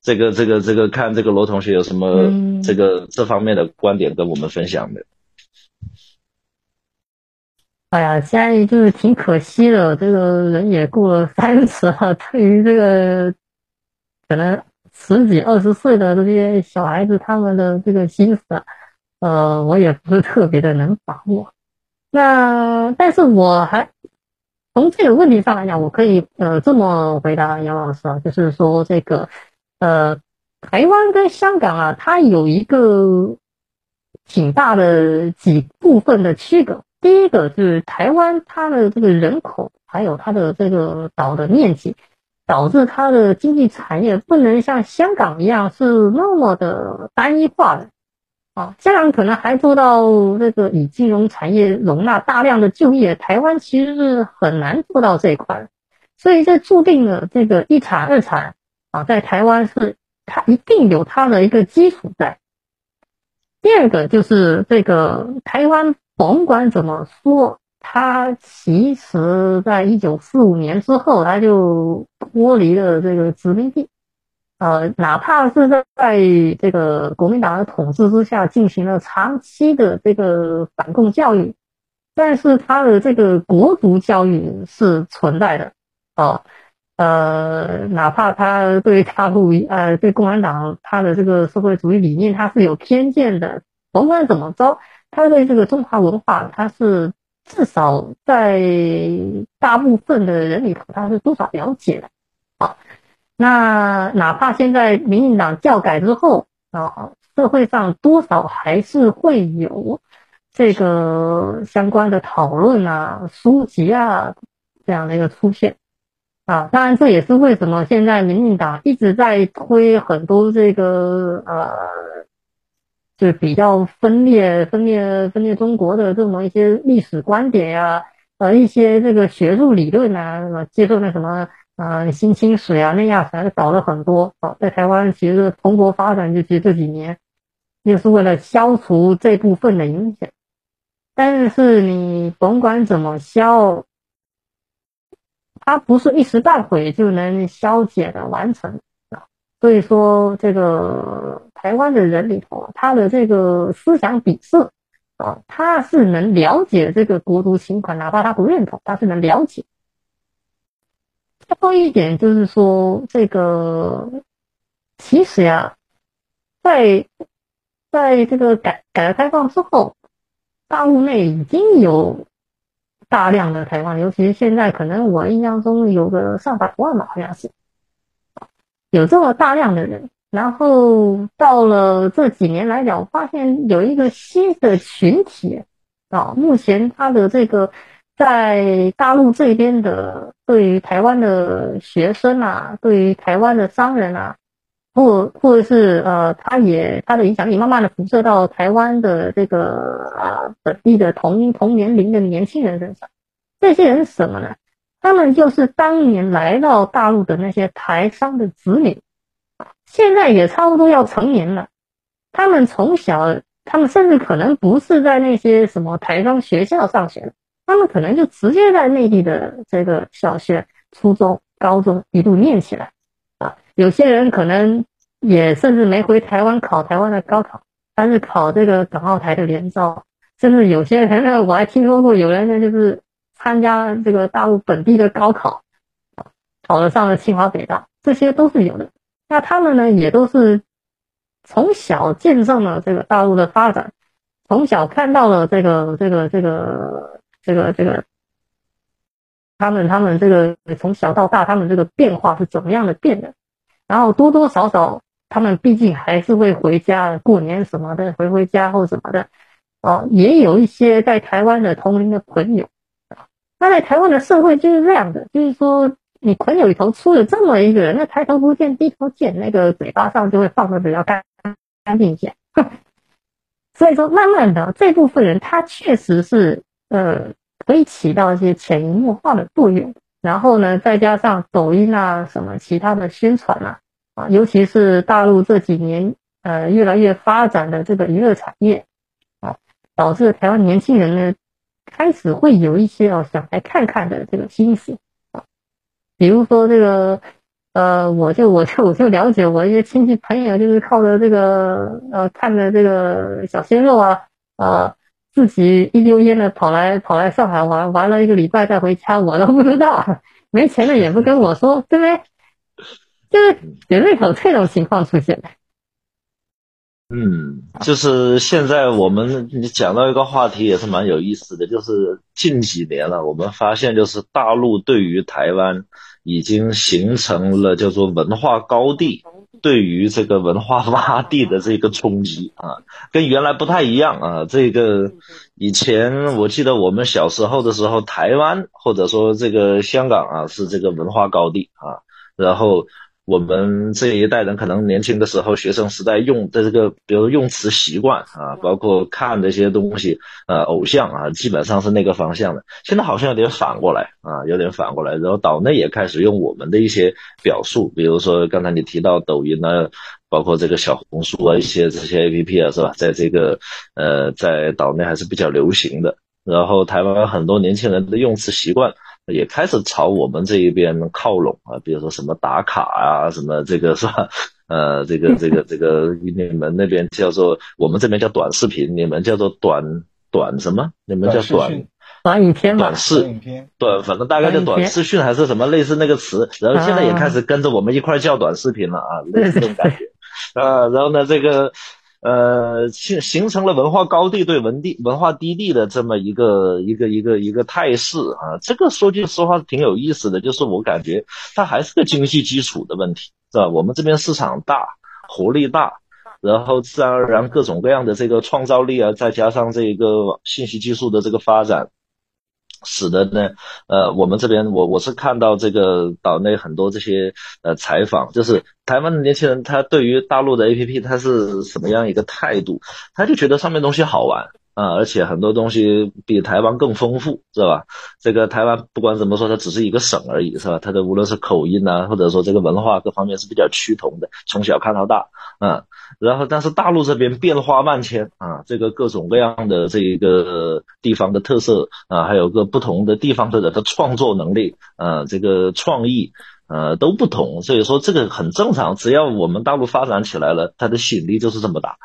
这个这个这个，看这个罗同学有什么这个这方面的观点跟我们分享的？哎呀，现在就是挺可惜的，这个人也过了三十了，对于这个可能十几二十岁的这些小孩子，他们的这个心思，呃，我也不是特别的能把握。那但是我还从这个问题上来讲，我可以呃这么回答杨老师啊，就是说这个。呃，台湾跟香港啊，它有一个挺大的几部分的区隔。第一个是台湾它的这个人口，还有它的这个岛的面积，导致它的经济产业不能像香港一样是那么的单一化的。啊，香港可能还做到这个以金融产业容纳大量的就业，台湾其实是很难做到这一块。所以这注定了这个一产二产。啊，在台湾是它一定有它的一个基础在。第二个就是这个台湾，甭管怎么说，它其实在一九四五年之后，它就脱离了这个殖民地。呃，哪怕是在在这个国民党的统治之下进行了长期的这个反共教育，但是他的这个国族教育是存在的。啊。呃，哪怕他对大陆呃对共产党他的这个社会主义理念他是有偏见的，甭管怎么着，他对这个中华文化他是至少在大部分的人里头他是多少了解的啊。那哪怕现在民进党教改之后啊，社会上多少还是会有这个相关的讨论啊、书籍啊这样的一个出现。啊，当然这也是为什么现在民进党一直在推很多这个呃，就比较分裂、分裂、分裂中国的这么一些历史观点呀，呃，一些这个学术理论啊，什么接受那什么呃新清史啊、内亚水搞了很多。啊，在台湾其实蓬勃发展，就其实这几年，就是为了消除这部分的影响。但是你甭管怎么消。它不是一时半会就能消解的完成啊，所以说这个台湾的人里头，他的这个思想底色啊，他是能了解这个国族情怀，哪怕他不认同，他是能了解。最后一点就是说，这个其实呀，在在这个改改革开放之后，大陆内已经有。大量的台湾，尤其是现在，可能我印象中有个上百万吧，好像是，有这么大量的人。然后到了这几年来讲，我发现有一个新的群体啊，目前他的这个在大陆这边的对于台湾的学生啊，对于台湾的商人啊。或或者是呃，他也他的影响力慢慢的辐射到台湾的这个啊本地的同同年龄的年轻人身上。这些人是什么呢？他们就是当年来到大陆的那些台商的子女，现在也差不多要成年了。他们从小，他们甚至可能不是在那些什么台商学校上学，他们可能就直接在内地的这个小学、初中、高中一路念起来。啊有些人可能也甚至没回台湾考台湾的高考，但是考这个港澳台的联招，甚至有些人呢，我还听说过有人呢就是参加这个大陆本地的高考，考了上了清华北大，这些都是有的。那他们呢也都是从小见证了这个大陆的发展，从小看到了这个这个这个这个这个，他们他们这个从小到大他们这个变化是怎么样的变的？然后多多少少，他们毕竟还是会回家过年什么的，回回家或什么的，哦，也有一些在台湾的同龄的朋友，啊，那在台湾的社会就是这样的，就是说你朋友里头出了这么一个人，那抬头不见低头见，那个嘴巴上就会放的比较干干净一些，所以说慢慢的这部分人他确实是呃可以起到一些潜移默化的作用。然后呢，再加上抖音啊，什么其他的宣传啊，啊，尤其是大陆这几年呃越来越发展的这个娱乐产业，啊，导致台湾年轻人呢开始会有一些哦想来看看的这个心思啊。比如说这个，呃，我就我就我就了解我一些亲戚朋友，就是靠着这个呃看着这个小鲜肉啊，呃，自己一溜烟的跑来跑来上海玩，玩了一个礼拜再回家，我都不知道，没钱的也不跟我说，对不对？就是绝对有这种情况出现的。嗯，就是现在我们你讲到一个话题也是蛮有意思的，就是近几年了，我们发现就是大陆对于台湾已经形成了叫做文化高地，对于这个文化 洼地的这个冲击啊，跟原来不太一样啊。这个以前我记得我们小时候的时候，台湾或者说这个香港啊是这个文化高地啊，然后。我们这一代人可能年轻的时候，学生时代用的这个，比如用词习惯啊，包括看这些东西，呃，偶像啊，基本上是那个方向的。现在好像有点反过来啊，有点反过来。然后岛内也开始用我们的一些表述，比如说刚才你提到抖音呢，包括这个小红书啊，一些这些 A P P 啊，是吧？在这个呃，在岛内还是比较流行的。然后台湾很多年轻人的用词习惯。也开始朝我们这一边靠拢啊，比如说什么打卡啊，什么这个是吧？呃，这个这个这个，你们那边叫做，我们这边叫短视频，你们叫做短短什么？你们叫短短影片短视短，反正大概叫短视讯还是什么类似那个词，然后现在也开始跟着我们一块叫短视频了啊，类似这种感觉啊，然后呢这个。呃，形形成了文化高地对文地文化低地的这么一个一个一个一个态势啊，这个说句实话挺有意思的，就是我感觉它还是个经济基础的问题，是吧？我们这边市场大，活力大，然后自然而然各种各样的这个创造力啊，再加上这个信息技术的这个发展。使得呢，呃，我们这边我我是看到这个岛内很多这些呃采访，就是台湾的年轻人他对于大陆的 A P P 他是什么样一个态度？他就觉得上面东西好玩啊，而且很多东西比台湾更丰富，是吧？这个台湾不管怎么说，它只是一个省而已，是吧？它的无论是口音啊，或者说这个文化各方面是比较趋同的，从小看到大，嗯。然后，但是大陆这边变化万千啊，这个各种各样的这一个地方的特色啊，还有个不同的地方的人的创作能力啊，这个创意呃都不同，所以说这个很正常。只要我们大陆发展起来了，它的吸引力就是这么大。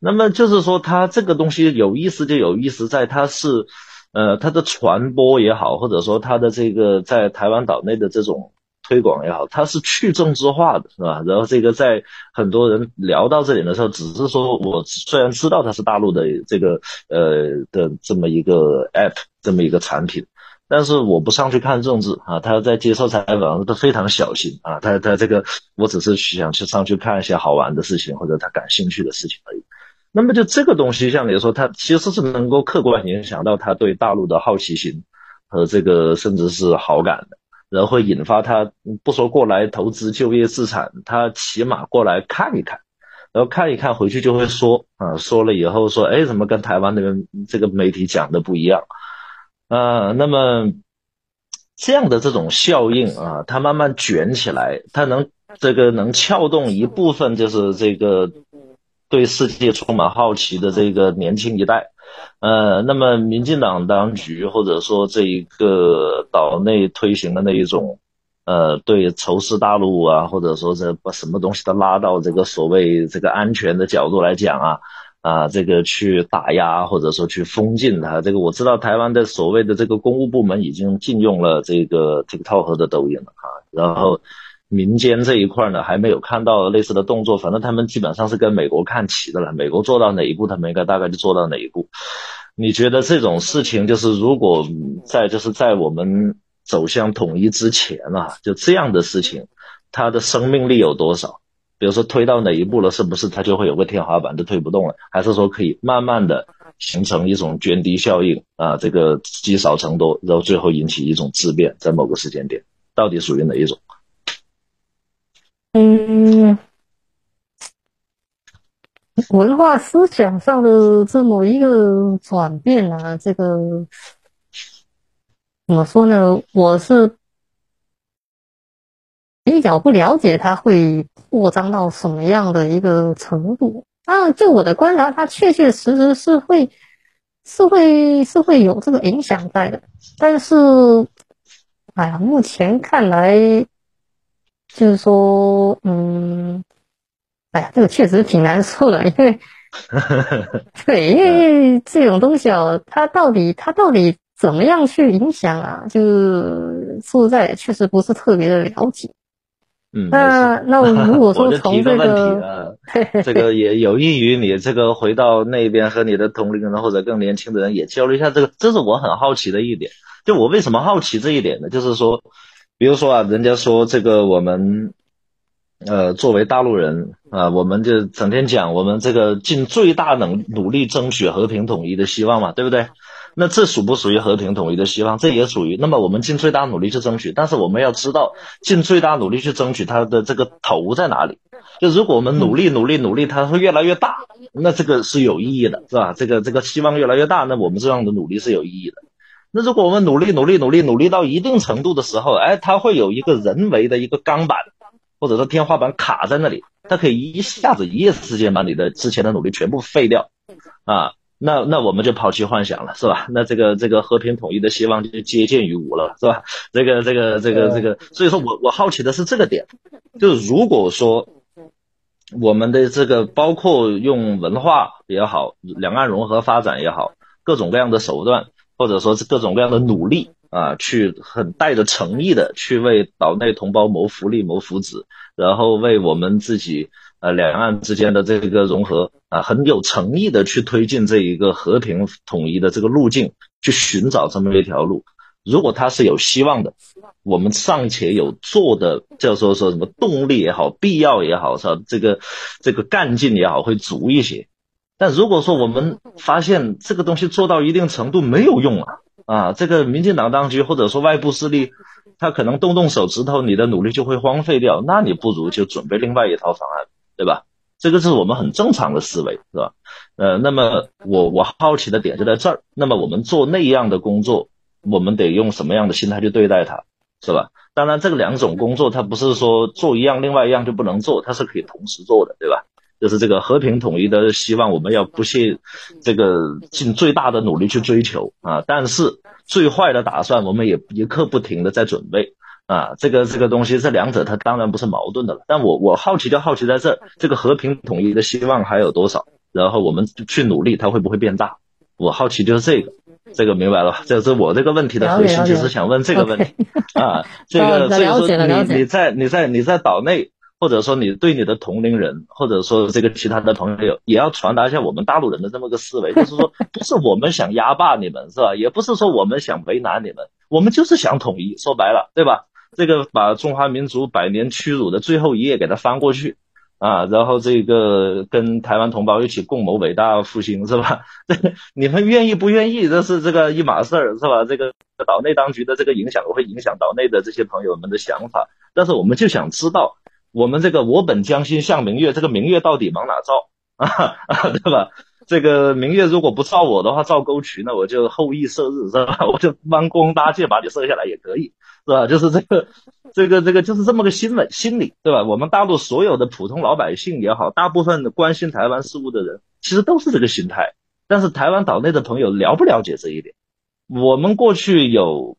那么就是说，它这个东西有意思就有意思在它是呃它的传播也好，或者说它的这个在台湾岛内的这种。推广也好，它是去政治化的，是吧？然后这个在很多人聊到这里的时候，只是说我虽然知道它是大陆的这个呃的这么一个 app，这么一个产品，但是我不上去看政治啊。他在接受采访都非常小心啊。他他这个我只是想去上去看一些好玩的事情或者他感兴趣的事情而已。那么就这个东西，像你说，它其实是能够客观影响到他对大陆的好奇心和这个甚至是好感的。然后会引发他不说过来投资就业资产，他起码过来看一看，然后看一看回去就会说啊，说了以后说，哎，怎么跟台湾那边这个媒体讲的不一样？啊，那么这样的这种效应啊，它慢慢卷起来，它能这个能撬动一部分就是这个对世界充满好奇的这个年轻一代。呃，那么民进党当局或者说这一个岛内推行的那一种，呃，对仇视大陆啊，或者说这把什么东西都拉到这个所谓这个安全的角度来讲啊，啊，这个去打压或者说去封禁它，这个我知道台湾的所谓的这个公务部门已经禁用了这个 TikTok 和的抖音了啊，然后。民间这一块呢，还没有看到类似的动作。反正他们基本上是跟美国看齐的了，美国做到哪一步，他们应该大概就做到哪一步。你觉得这种事情，就是如果在就是在我们走向统一之前啊，就这样的事情，它的生命力有多少？比如说推到哪一步了，是不是它就会有个天花板，就推不动了？还是说可以慢慢的形成一种涓滴效应啊？这个积少成多，然后最后引起一种质变，在某个时间点，到底属于哪一种？嗯，文化思想上的这么一个转变啊，这个怎么说呢？我是比较不了解它会扩张到什么样的一个程度。啊，就我的观察，它确确实实是会是会是会有这个影响在的，但是哎呀，目前看来，就是说，嗯，哎呀，这个确实挺难说的，因为，对，因为这种东西哦，它到底它到底怎么样去影响啊？就是说实在，确实不是特别的了解。嗯，那那如果 说从这个，这个也有益于你这个回到那边和你的同龄人或者更年轻的人也交流一下这个，这是我很好奇的一点。就我为什么好奇这一点呢？就是说，比如说啊，人家说这个我们，呃，作为大陆人啊，我们就整天讲我们这个尽最大能努力争取和平统一的希望嘛，对不对？那这属不属于和平统一的希望？这也属于。那么我们尽最大努力去争取，但是我们要知道，尽最大努力去争取它的这个头在哪里。就如果我们努力努力努力，它会越来越大，那这个是有意义的，是吧？这个这个希望越来越大，那我们这样的努力是有意义的。那如果我们努力努力努力努力到一定程度的时候，哎，它会有一个人为的一个钢板，或者说天花板卡在那里，它可以一下子一夜之间把你的之前的努力全部废掉，啊。那那我们就抛弃幻想了，是吧？那这个这个和平统一的希望就接近于无了，是吧？这个这个这个这个，所以说我我好奇的是这个点，就是如果说我们的这个包括用文化也好，两岸融合发展也好，各种各样的手段，或者说是各种各样的努力啊，去很带着诚意的去为岛内同胞谋福利、谋福祉，然后为我们自己。呃，两岸之间的这个融合啊，很有诚意的去推进这一个和平统一的这个路径，去寻找这么一条路。如果它是有希望的，我们尚且有做的，叫做说什么动力也好，必要也好，是吧？这个这个干劲也好，会足一些。但如果说我们发现这个东西做到一定程度没有用啊，啊，这个民进党当局或者说外部势力，他可能动动手指头，你的努力就会荒废掉，那你不如就准备另外一套方案。对吧？这个是我们很正常的思维，是吧？呃，那么我我好奇的点就在这儿。那么我们做那样的工作，我们得用什么样的心态去对待它，是吧？当然，这个两种工作它不是说做一样，另外一样就不能做，它是可以同时做的，对吧？就是这个和平统一的希望，我们要不懈这个尽最大的努力去追求啊。但是最坏的打算，我们也一刻不停的在准备。啊，这个这个东西，这两者它当然不是矛盾的了。但我我好奇就好奇在这，这个和平统一的希望还有多少？然后我们去努力，它会不会变大？我好奇就是这个，这个明白了吧。这是我这个问题的核心，就是想问这个问题啊。这个 所以说你你在你在你在岛内，或者说你对你的同龄人，或者说这个其他的朋友，也要传达一下我们大陆人的这么个思维，就是说不是我们想压霸你们，是吧？也不是说我们想为难你们，我们就是想统一。说白了，对吧？这个把中华民族百年屈辱的最后一页给它翻过去啊，然后这个跟台湾同胞一起共谋伟大复兴是吧？这你们愿意不愿意？这是这个一码事儿是吧？这个岛内当局的这个影响会影响岛内的这些朋友们的想法，但是我们就想知道，我们这个我本将心向明月，这个明月到底往哪照 啊？对吧？这个明月如果不照我的话，照沟渠，那我就后羿射日是吧？我就弯弓搭箭把你射下来也可以。是吧？就是这个，这个，这个，就是这么个心理心理，对吧？我们大陆所有的普通老百姓也好，大部分关心台湾事务的人，其实都是这个心态。但是台湾岛内的朋友了不了解这一点？我们过去有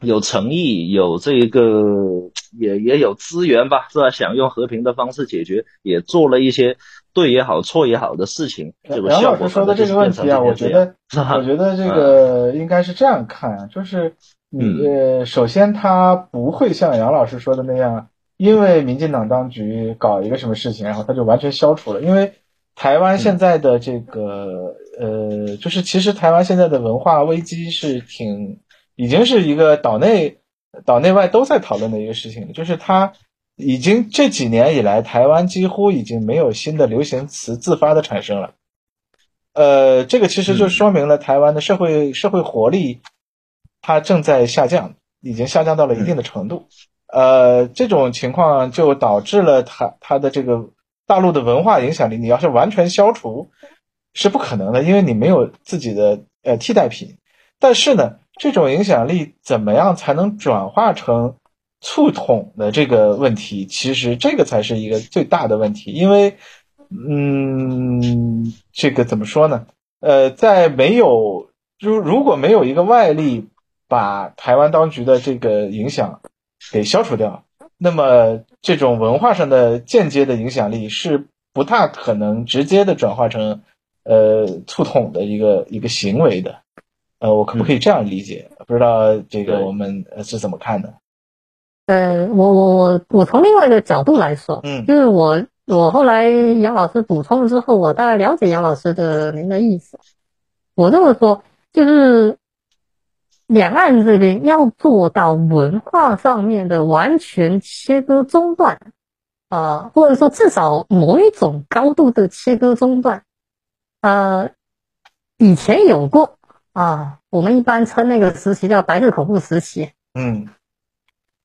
有诚意，有这个也也有资源吧，是吧？想用和平的方式解决，也做了一些对也好、错也好的事情。杨老师说的这个问题啊，我觉得，我觉得这个应该是这样看啊，就是。你呃，首先他不会像杨老师说的那样，因为民进党当局搞一个什么事情，然后他就完全消除了。因为台湾现在的这个呃，就是其实台湾现在的文化危机是挺，已经是一个岛内岛内外都在讨论的一个事情，就是它已经这几年以来，台湾几乎已经没有新的流行词自发的产生了。呃，这个其实就说明了台湾的社会社会活力。它正在下降，已经下降到了一定的程度。呃，这种情况就导致了它它的这个大陆的文化影响力，你要是完全消除是不可能的，因为你没有自己的呃替代品。但是呢，这种影响力怎么样才能转化成促统的这个问题？其实这个才是一个最大的问题，因为嗯，这个怎么说呢？呃，在没有如如果没有一个外力。把台湾当局的这个影响给消除掉，那么这种文化上的间接的影响力是不大可能直接的转化成呃促统的一个一个行为的。呃，我可不可以这样理解？不知道这个我们呃是怎么看的？呃，我我我我从另外一个角度来说，嗯就是我我后来杨老师补充之后，我大概了解杨老师的您的意思。我这么说，就是两岸这边要做到文化上面的完全切割中断，啊、或者说至少某一种高度的切割中断，呃，以前有过啊，我们一般称那个时期叫白色恐怖时期。嗯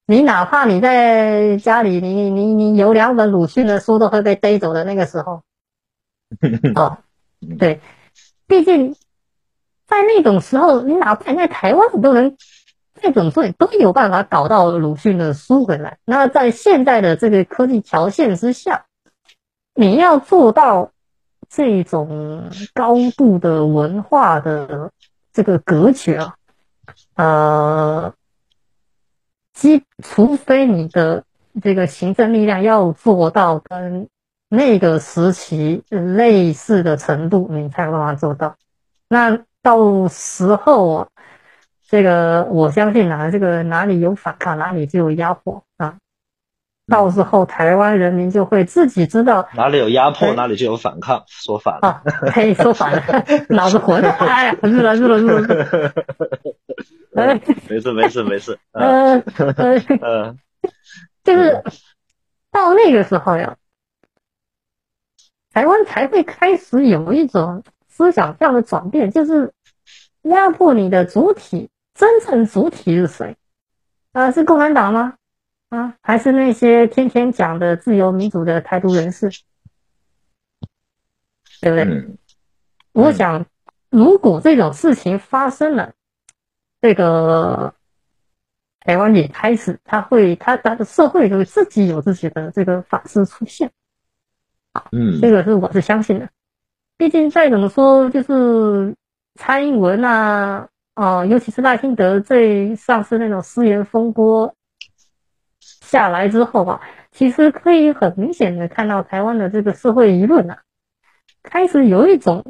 你哪怕你在家里，你你你有两本鲁迅的书都会被逮走的那个时候，哦，对，毕竟在那种时候，你哪怕你在台湾，你都能再怎么说，你都有办法搞到鲁迅的书回来。那在现在的这个科技条件之下，你要做到这种高度的文化的这个格局啊，呃。基，除非你的这个行政力量要做到跟那个时期类似的程度，你才有办法做到。那到时候啊，这个我相信啊，这个哪里有反抗，哪里就有压迫。到时候台湾人民就会自己知道哪里有压迫，对哪里就有反抗，说反了。啊，嘿，说反了，脑子活的，哎呀，日了日了日了没事没事没事。嗯呃 呃。嗯 就是到那个时候呀，台湾才会开始有一种思想上的转变，就是压迫你的主体，真正主体是谁？啊、是共产党吗？啊，还是那些天天讲的自由民主的台独人士？对不对？嗯我想，如果这种事情发生了，这个台湾也开始，他会，他他的社会就会自己有自己的这个法制出现，嗯这个是我是相信的。毕竟再怎么说，就是蔡英文啊，哦、尤其是赖清德最上次那种私言风波下来之后啊，其实可以很明显的看到台湾的这个社会舆论啊，开始有一种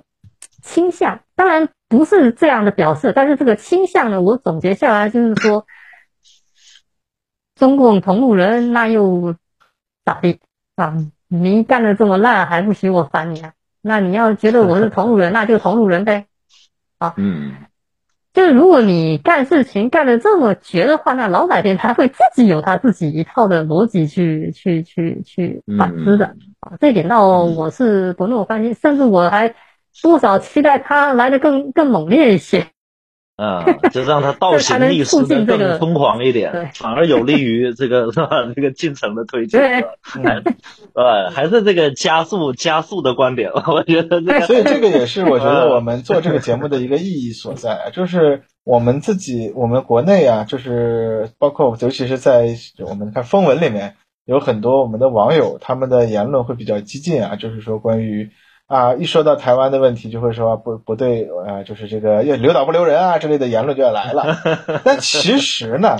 倾向，当然不是这样的表示，但是这个倾向呢，我总结下来就是说，中共同路人那又咋地啊？你干的这么烂，还不许我烦你啊？那你要觉得我是同路人，那就同路人呗。啊嗯就是如果你干事情干得这么绝的话，那老百姓他会自己有他自己一套的逻辑去去去去反思的啊。这一点倒我是不那么关心，甚至我还多少期待他来的更更猛烈一些。啊，就让他倒行逆施 的更疯狂一对。点，反而有利于这个 是吧？这个进程的推进，对。是吧还呃还是这个加速加速的观点，我觉得这个所以这个也是我觉得我们做这个节目的一个意义所在啊，就是我们自己，我们国内啊，就是包括尤其是在我们看风文里面，有很多我们的网友他们的言论会比较激进啊，就是说关于啊一说到台湾的问题，就会说不不对啊，就是这个要留岛不留人啊之类的言论就要来了。但其实呢，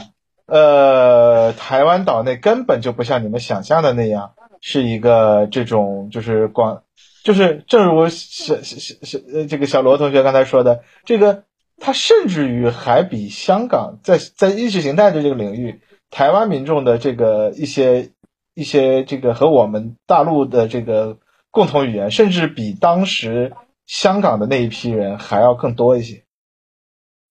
呃，台湾岛内根本就不像你们想象的那样，是一个这种就是广，就是正如小小小小呃这个小罗同学刚才说的，这个它甚至于还比香港在在意识形态的这个领域，台湾民众的这个一些一些这个和我们大陆的这个共同语言，甚至比当时香港的那一批人还要更多一些。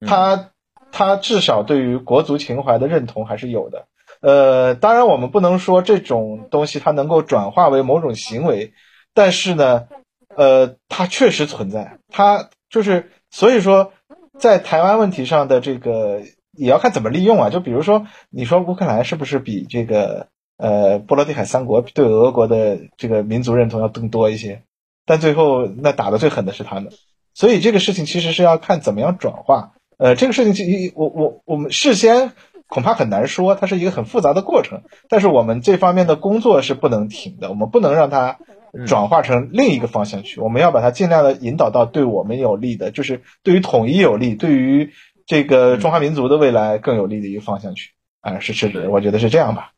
他他至少对于国足情怀的认同还是有的。呃，当然我们不能说这种东西它能够转化为某种行为，但是呢，呃，它确实存在。它就是所以说，在台湾问题上的这个也要看怎么利用啊。就比如说，你说乌克兰是不是比这个呃波罗的海三国对俄国的这个民族认同要更多一些？但最后那打的最狠的是他们，所以这个事情其实是要看怎么样转化。呃，这个事情其实我我我们事先恐怕很难说，它是一个很复杂的过程。但是我们这方面的工作是不能停的，我们不能让它转化成另一个方向去。我们要把它尽量的引导到对我们有利的，就是对于统一有利，对于这个中华民族的未来更有利的一个方向去啊，是是，我觉得是这样吧。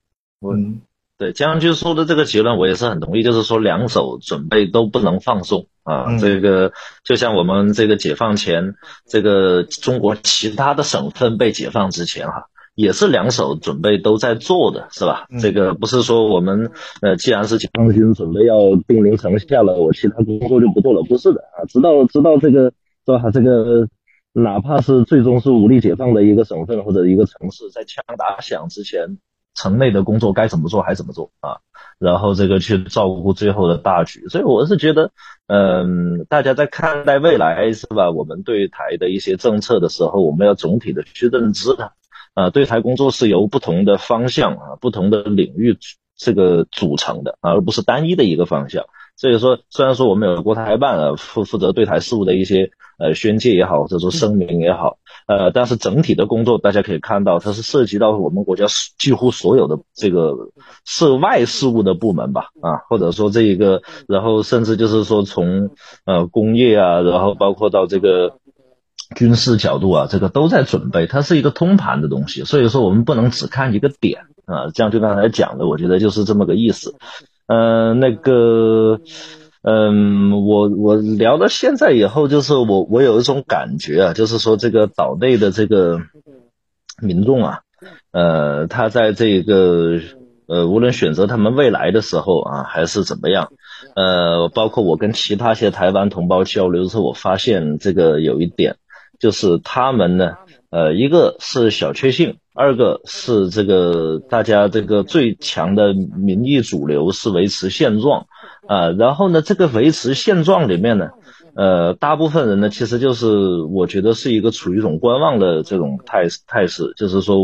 嗯，对，将军说的这个结论我也是很同意，就是说两手准备都不能放松啊。这个就像我们这个解放前，这个中国其他的省份被解放之前哈。也是两手准备都在做的，是吧？这个不是说我们呃，既然是解放军准备要兵临城下了，我其他工作就不做了，不是的啊。直到直到这个是吧？这个哪怕是最终是武力解放的一个省份或者一个城市，在枪打响之前，城内的工作该怎么做还怎么做啊？然后这个去照顾最后的大局。所以我是觉得，嗯，大家在看待未来是吧？我们对台的一些政策的时候，我们要总体的去认知它。啊，对台工作是由不同的方向啊、不同的领域这个组成的，而不是单一的一个方向。所以说，虽然说我们有国台办啊，负负责对台事务的一些呃宣介也好，或者说声明也好，呃，但是整体的工作大家可以看到，它是涉及到我们国家几乎所有的这个涉外事务的部门吧，啊，或者说这一个，然后甚至就是说从呃工业啊，然后包括到这个。军事角度啊，这个都在准备，它是一个通盘的东西，所以说我们不能只看一个点啊。这样就刚才讲的，我觉得就是这么个意思。嗯，那个，嗯，我我聊到现在以后，就是我我有一种感觉啊，就是说这个岛内的这个民众啊，呃，他在这个呃，无论选择他们未来的时候啊，还是怎么样，呃，包括我跟其他些台湾同胞交流的时候，我发现这个有一点。就是他们呢，呃，一个是小确幸，二个是这个大家这个最强的民意主流是维持现状，啊，然后呢，这个维持现状里面呢，呃，大部分人呢，其实就是我觉得是一个处于一种观望的这种态态势，就是说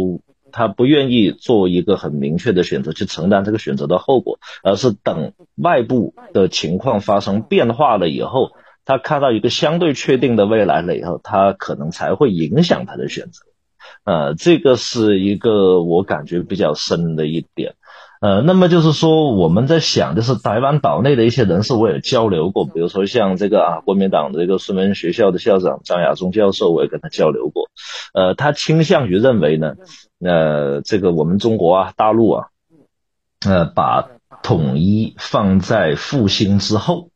他不愿意做一个很明确的选择去承担这个选择的后果，而是等外部的情况发生变化了以后。他看到一个相对确定的未来了以后，他可能才会影响他的选择，呃，这个是一个我感觉比较深的一点，呃，那么就是说我们在想，就是台湾岛内的一些人士，我也交流过，比如说像这个啊，国民党的这个孙文学校的校长张亚中教授，我也跟他交流过，呃，他倾向于认为呢，呃，这个我们中国啊，大陆啊，呃，把统一放在复兴之后。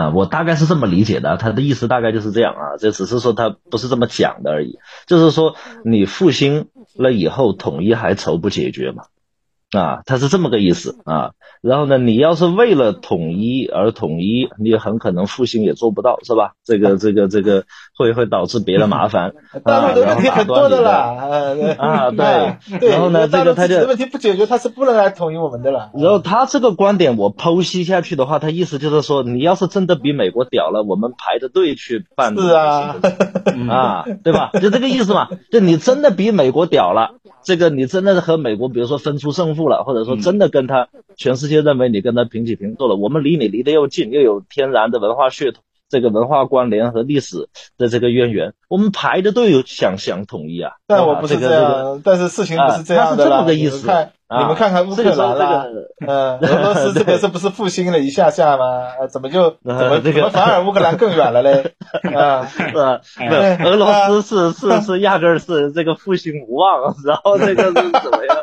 啊，我大概是这么理解的，他的意思大概就是这样啊，这只是说他不是这么讲的而已，就是说你复兴了以后，统一还愁不解决嘛？啊，他是这么个意思啊。然后呢，你要是为了统一而统一，你很可能复兴也做不到，是吧？这个 这个这个会会导致别的麻烦。大陆的问题很多的啦啊，对。然后呢，这个他就问题不解决，他是不能来统一我们的了。然后他这个观点我剖析下去的话，他意思就是说，你要是真的比美国屌了，我们排着队去办。是啊，啊，对吧？就这个意思嘛。就你真的比美国屌了。这个你真的是和美国，比如说分出胜负了，或者说真的跟他全世界认为你跟他平起平坐了，我们离你离得又近，又有天然的文化血统，这个文化关联和历史的这个渊源，我们排的队有想想统一啊。但我不是这样，但是事情不是这样的啊。他是这么个意思。你们看看乌克兰啦，呃，俄罗斯这个是不是复兴了一下下吗？怎么就怎么怎么反而乌克兰更远了嘞？啊，是吧？俄罗斯是是是压根儿是这个复兴无望，然后这个是怎么样？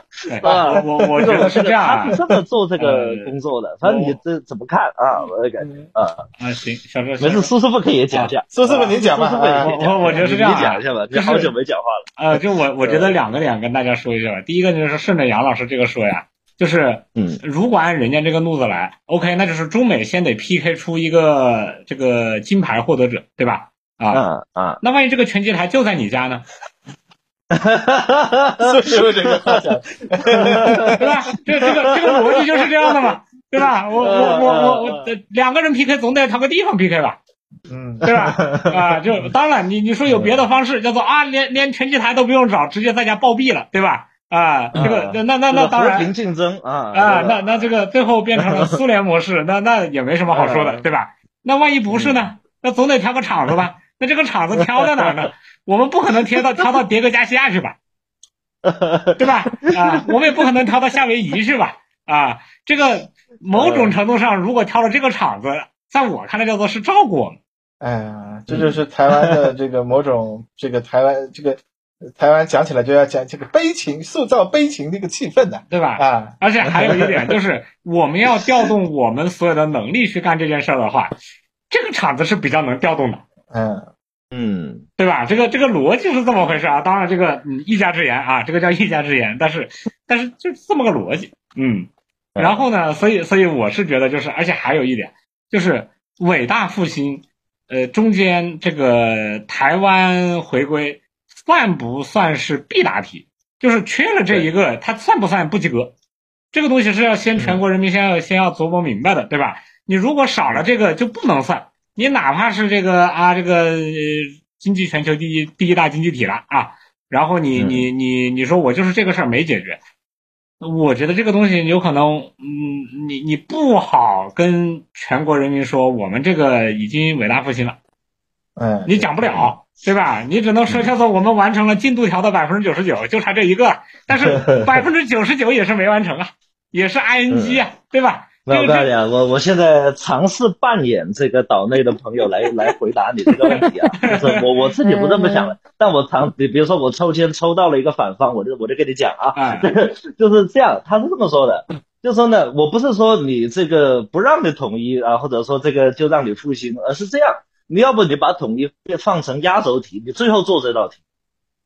啊，我我觉得是这样，这么做这个工作的，反正你这怎么看啊？我的感觉啊啊，行，小哥，没事，苏师傅可以讲一下，苏师傅您讲吧，我我觉得是这样，你讲一下吧，你好久没讲话了。啊，就我我觉得两个点跟大家说一下吧，第一个就是顺着杨老师这。这个说呀，就是，嗯，如果按人家这个路子来，OK，那就是中美先得 PK 出一个这个金牌获得者，对吧？啊啊，那万一这个拳击台就在你家呢？哈哈哈哈哈！是不是这个话讲？对吧？这这个这个逻辑就是这样的嘛，对吧？我我我我我两个人 PK 总得找个地方 PK 吧？嗯，对吧？啊，就当然你你说有别的方式，叫做啊，连连拳击台都不用找，直接在家暴毙了，对吧？啊，这个那那那当然和平竞争啊啊，那那这个最后变成了苏联模式，那那也没什么好说的，对吧？那万一不是呢？那总得挑个场子吧？那这个场子挑在哪呢？我们不可能挑到挑到迭戈加西亚去吧？对吧？啊，我们也不可能挑到夏威夷去吧？啊，这个某种程度上，如果挑了这个场子，在我看来叫做是照顾我们哎呀，这就是台湾的这个某种这个台湾这个台湾讲起来就要讲这个悲情，塑造悲情这个气氛的，对吧？啊，而且还有一点就是，我们要调动我们所有的能力去干这件事儿的话，这个场子是比较能调动的。嗯嗯，对吧？这个这个逻辑是这么回事啊。当然，这个嗯一家之言啊，这个叫一家之言，但是 但是就这么个逻辑。嗯，然后呢，所以所以我是觉得就是，而且还有一点就是伟大复兴。呃，中间这个台湾回归算不算是必答题？就是缺了这一个，它算不算不及格？这个东西是要先全国人民先要先要琢磨明白的，对吧？你如果少了这个就不能算，你哪怕是这个啊，这个经济全球第一第一大经济体了啊，然后你你你你说我就是这个事儿没解决。我觉得这个东西有可能，嗯，你你不好跟全国人民说我们这个已经伟大复兴了，嗯，你讲不了，对吧？你只能说叫做我们完成了进度条的百分之九十九，就差这一个，但是 百分之九十九也是没完成啊，也是 ing 啊，对吧？我告诉你啊，我我现在尝试扮演这个岛内的朋友来 来回答你这个问题啊，就是我我自己不这么想的，但我尝比比如说我抽签抽到了一个反方，我就我就跟你讲啊，就是这样，他是这么说的，就说呢，我不是说你这个不让你统一啊，或者说这个就让你复兴，而是这样，你要不你把统一放成压轴题，你最后做这道题，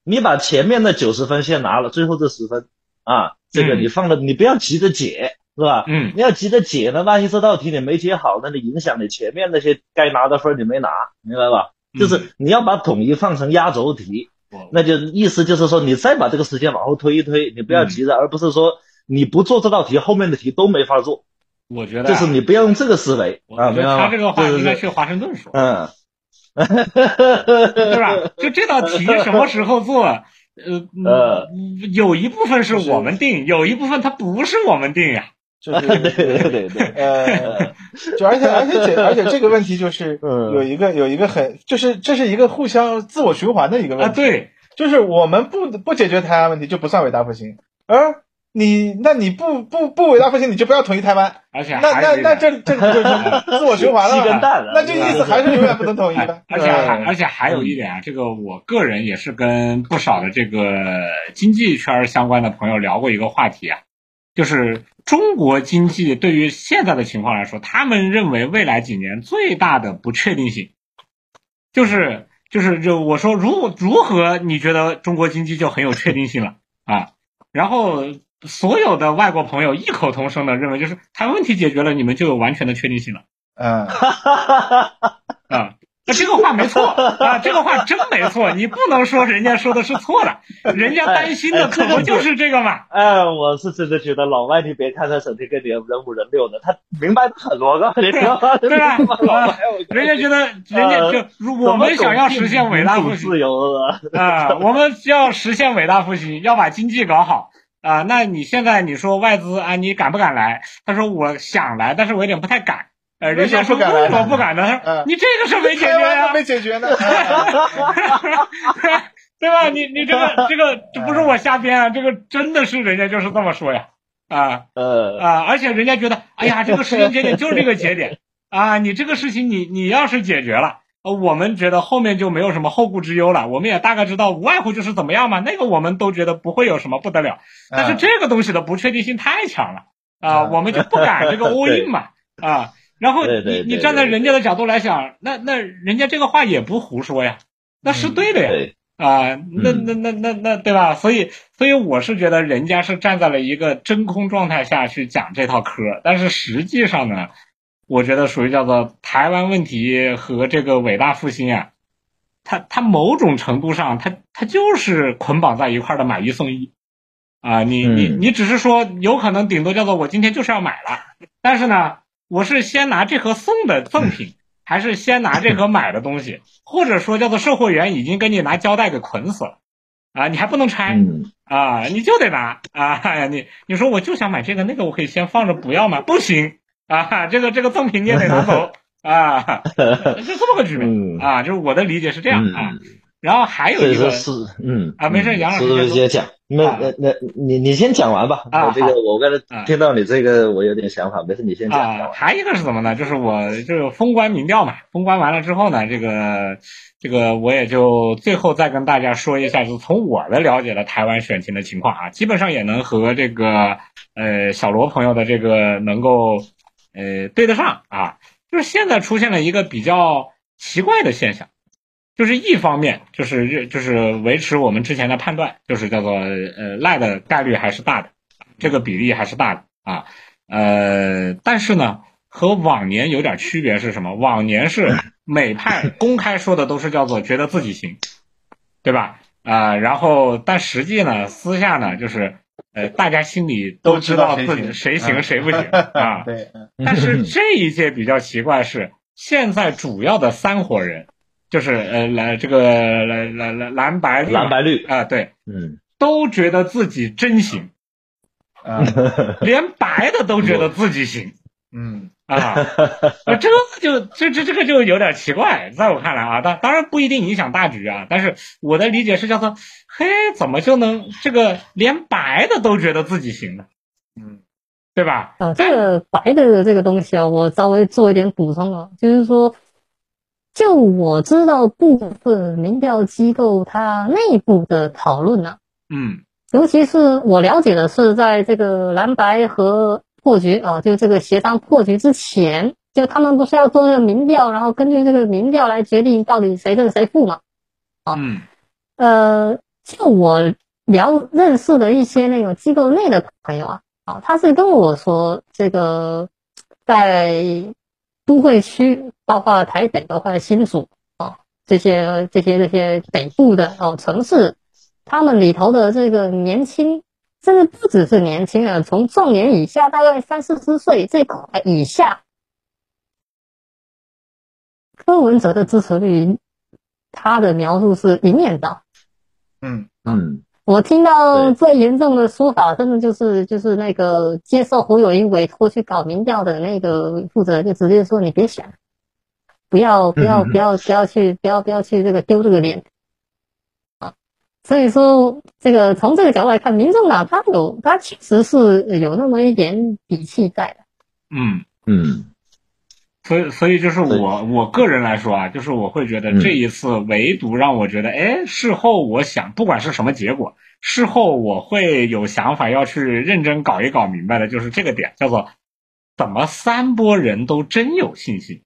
你把前面的九十分先拿了，最后这十分啊，这个你放了，你不要急着解。是吧？嗯，你要急着解呢，万一这道题你没解好，那你影响你前面那些该拿的分你没拿，明白吧？就是你要把统一放成压轴题，那就意思就是说你再把这个时间往后推一推，你不要急着，而不是说你不做这道题，后面的题都没法做。我觉得就是你不要用这个思维啊，没有他这个话应该去华盛顿说，嗯，对吧？就这道题什么时候做？呃呃，有一部分是我们定，有一部分它不是我们定呀。就 是对对对对，呃，就而且而且而且这个问题就是有一个有一个很就是这是一个互相自我循环的一个问题，对，就是我们不不解决台湾问题就不算伟大复兴，而你那你不不不伟大复兴你就不要统一台湾，而且那那那这这就 是自我循环了，鸡跟蛋，那这意思还是永远不能统一的。而且还而且还有一点啊，这个我个人也是跟不少的这个经济圈相关的朋友聊过一个话题啊。就是中国经济对于现在的情况来说，他们认为未来几年最大的不确定性，就是就是就我说如如何你觉得中国经济就很有确定性了啊？然后所有的外国朋友异口同声的认为，就是台湾问题解决了，你们就有完全的确定性了。嗯，啊。那这个话没错 啊，这个话真没错，你不能说人家说的是错的，人家担心的可不就是这个嘛？哎，我是真的觉得老外，你别看他整天跟你人五人六的，他明白的很，我告诉你，对吧？人家觉得，人家就我们想要实现伟大复兴，自由啊，我们要实现伟大复兴，要把经济搞好啊。那你现在你说外资啊，你敢不敢来？他说我想来，但是我有点不太敢。呃，人家说为什么不敢呢？你这个是没解决呀，没解决呢，对吧？你你这个这个这不是我瞎编啊，这个真的是人家就是这么说呀，啊呃啊，而且人家觉得，哎呀，这个时间节点就是这个节点啊，你这个事情你你要是解决了，我们觉得后面就没有什么后顾之忧了，我们也大概知道无外乎就是怎么样嘛，那个我们都觉得不会有什么不得了，但是这个东西的不确定性太强了啊，我们就不敢这个 all in 嘛啊。然后你你站在人家的角度来想，那那人家这个话也不胡说呀，那是对的呀，啊，那那那那那对吧？所以所以我是觉得人家是站在了一个真空状态下去讲这套嗑，但是实际上呢，我觉得属于叫做台湾问题和这个伟大复兴啊，它它某种程度上它它就是捆绑在一块的买一送一，啊，你你你只是说有可能顶多叫做我今天就是要买了，但是呢。我是先拿这盒送的赠品，还是先拿这盒买的东西？或者说叫做售货员已经给你拿胶带给捆死了，啊，你还不能拆啊，你就得拿啊！你你说我就想买这个那个，我可以先放着不要吗？不行啊，这个这个赠品你也得拿走 啊，是这么个局面啊，就是我的理解是这样啊。然后还有一个是嗯啊，没事，杨老师直接讲，那那那你你先讲完吧。啊我这个我刚才啊听到你这个，我有点想法，没事，你先讲。讲啊，还一个是什么呢？就是我就是封关民调嘛，封关完了之后呢，这个这个我也就最后再跟大家说一下，就是从我的了解的台湾选情的情况啊，基本上也能和这个呃小罗朋友的这个能够呃对得上啊。就是现在出现了一个比较奇怪的现象，就是一方面就是就是维持我们之前的判断，就是叫做呃赖的概率还是大的，这个比例还是大的啊。呃，但是呢，和往年有点区别是什么？往年是美派公开说的都是叫做觉得自己行，对吧？啊、然后但实际呢，私下呢，就是呃，大家心里都知道自己谁行谁不行 啊。对，嗯但是这一届比较奇怪是，现在主要的三伙人，就是呃蓝这个蓝蓝蓝蓝白绿蓝白绿，啊、对，嗯，都觉得自己真行，啊，连白的都觉得自己行。嗯。啊，那这个就这这这个就有点奇怪，在我看来啊，当当然不一定影响大局啊，但是我的理解是叫做，嘿，怎么就能这个连白的都觉得自己行呢？嗯对吧？啊，这个白的这个东西啊，我稍微做一点补充啊，就是说，就我知道部分民调机构它内部的讨论呢、嗯尤其是我了解的是，在这个蓝白和破局啊，就这个协商破局之前，就他们不是要做这个民调，然后根据这个民调来决定到底谁胜谁负嘛？啊嗯呃，就我了认识的一些那种机构内的朋友啊，啊，他是跟我说，这个在都会区，包括台北，包括新竹啊，这些这些这些北部的哦城市，他们里头的这个年轻，甚至不只是年轻人，从壮年以下，大概三四十岁这块以下，柯文哲的支持率，他的描述是一面倒。嗯。嗯，我听到最严重的说法，真的就是就是那个接受胡友英委托去搞民调的那个负责人，就直接说你别想，不要不要嗯不要不要去不要不要去这个丢这个脸。啊。所以说，这个从这个角度来看，民众党他有他其实是有那么一点底气在的。嗯，嗯，所以所以就是我我个人来说啊，就是我会觉得嗯这一次唯独让我觉得，哎，事后我想，不管是什么结果，事后我会有想法要去认真搞一搞明白的，就是这个点，叫做怎么三波人都真有信心。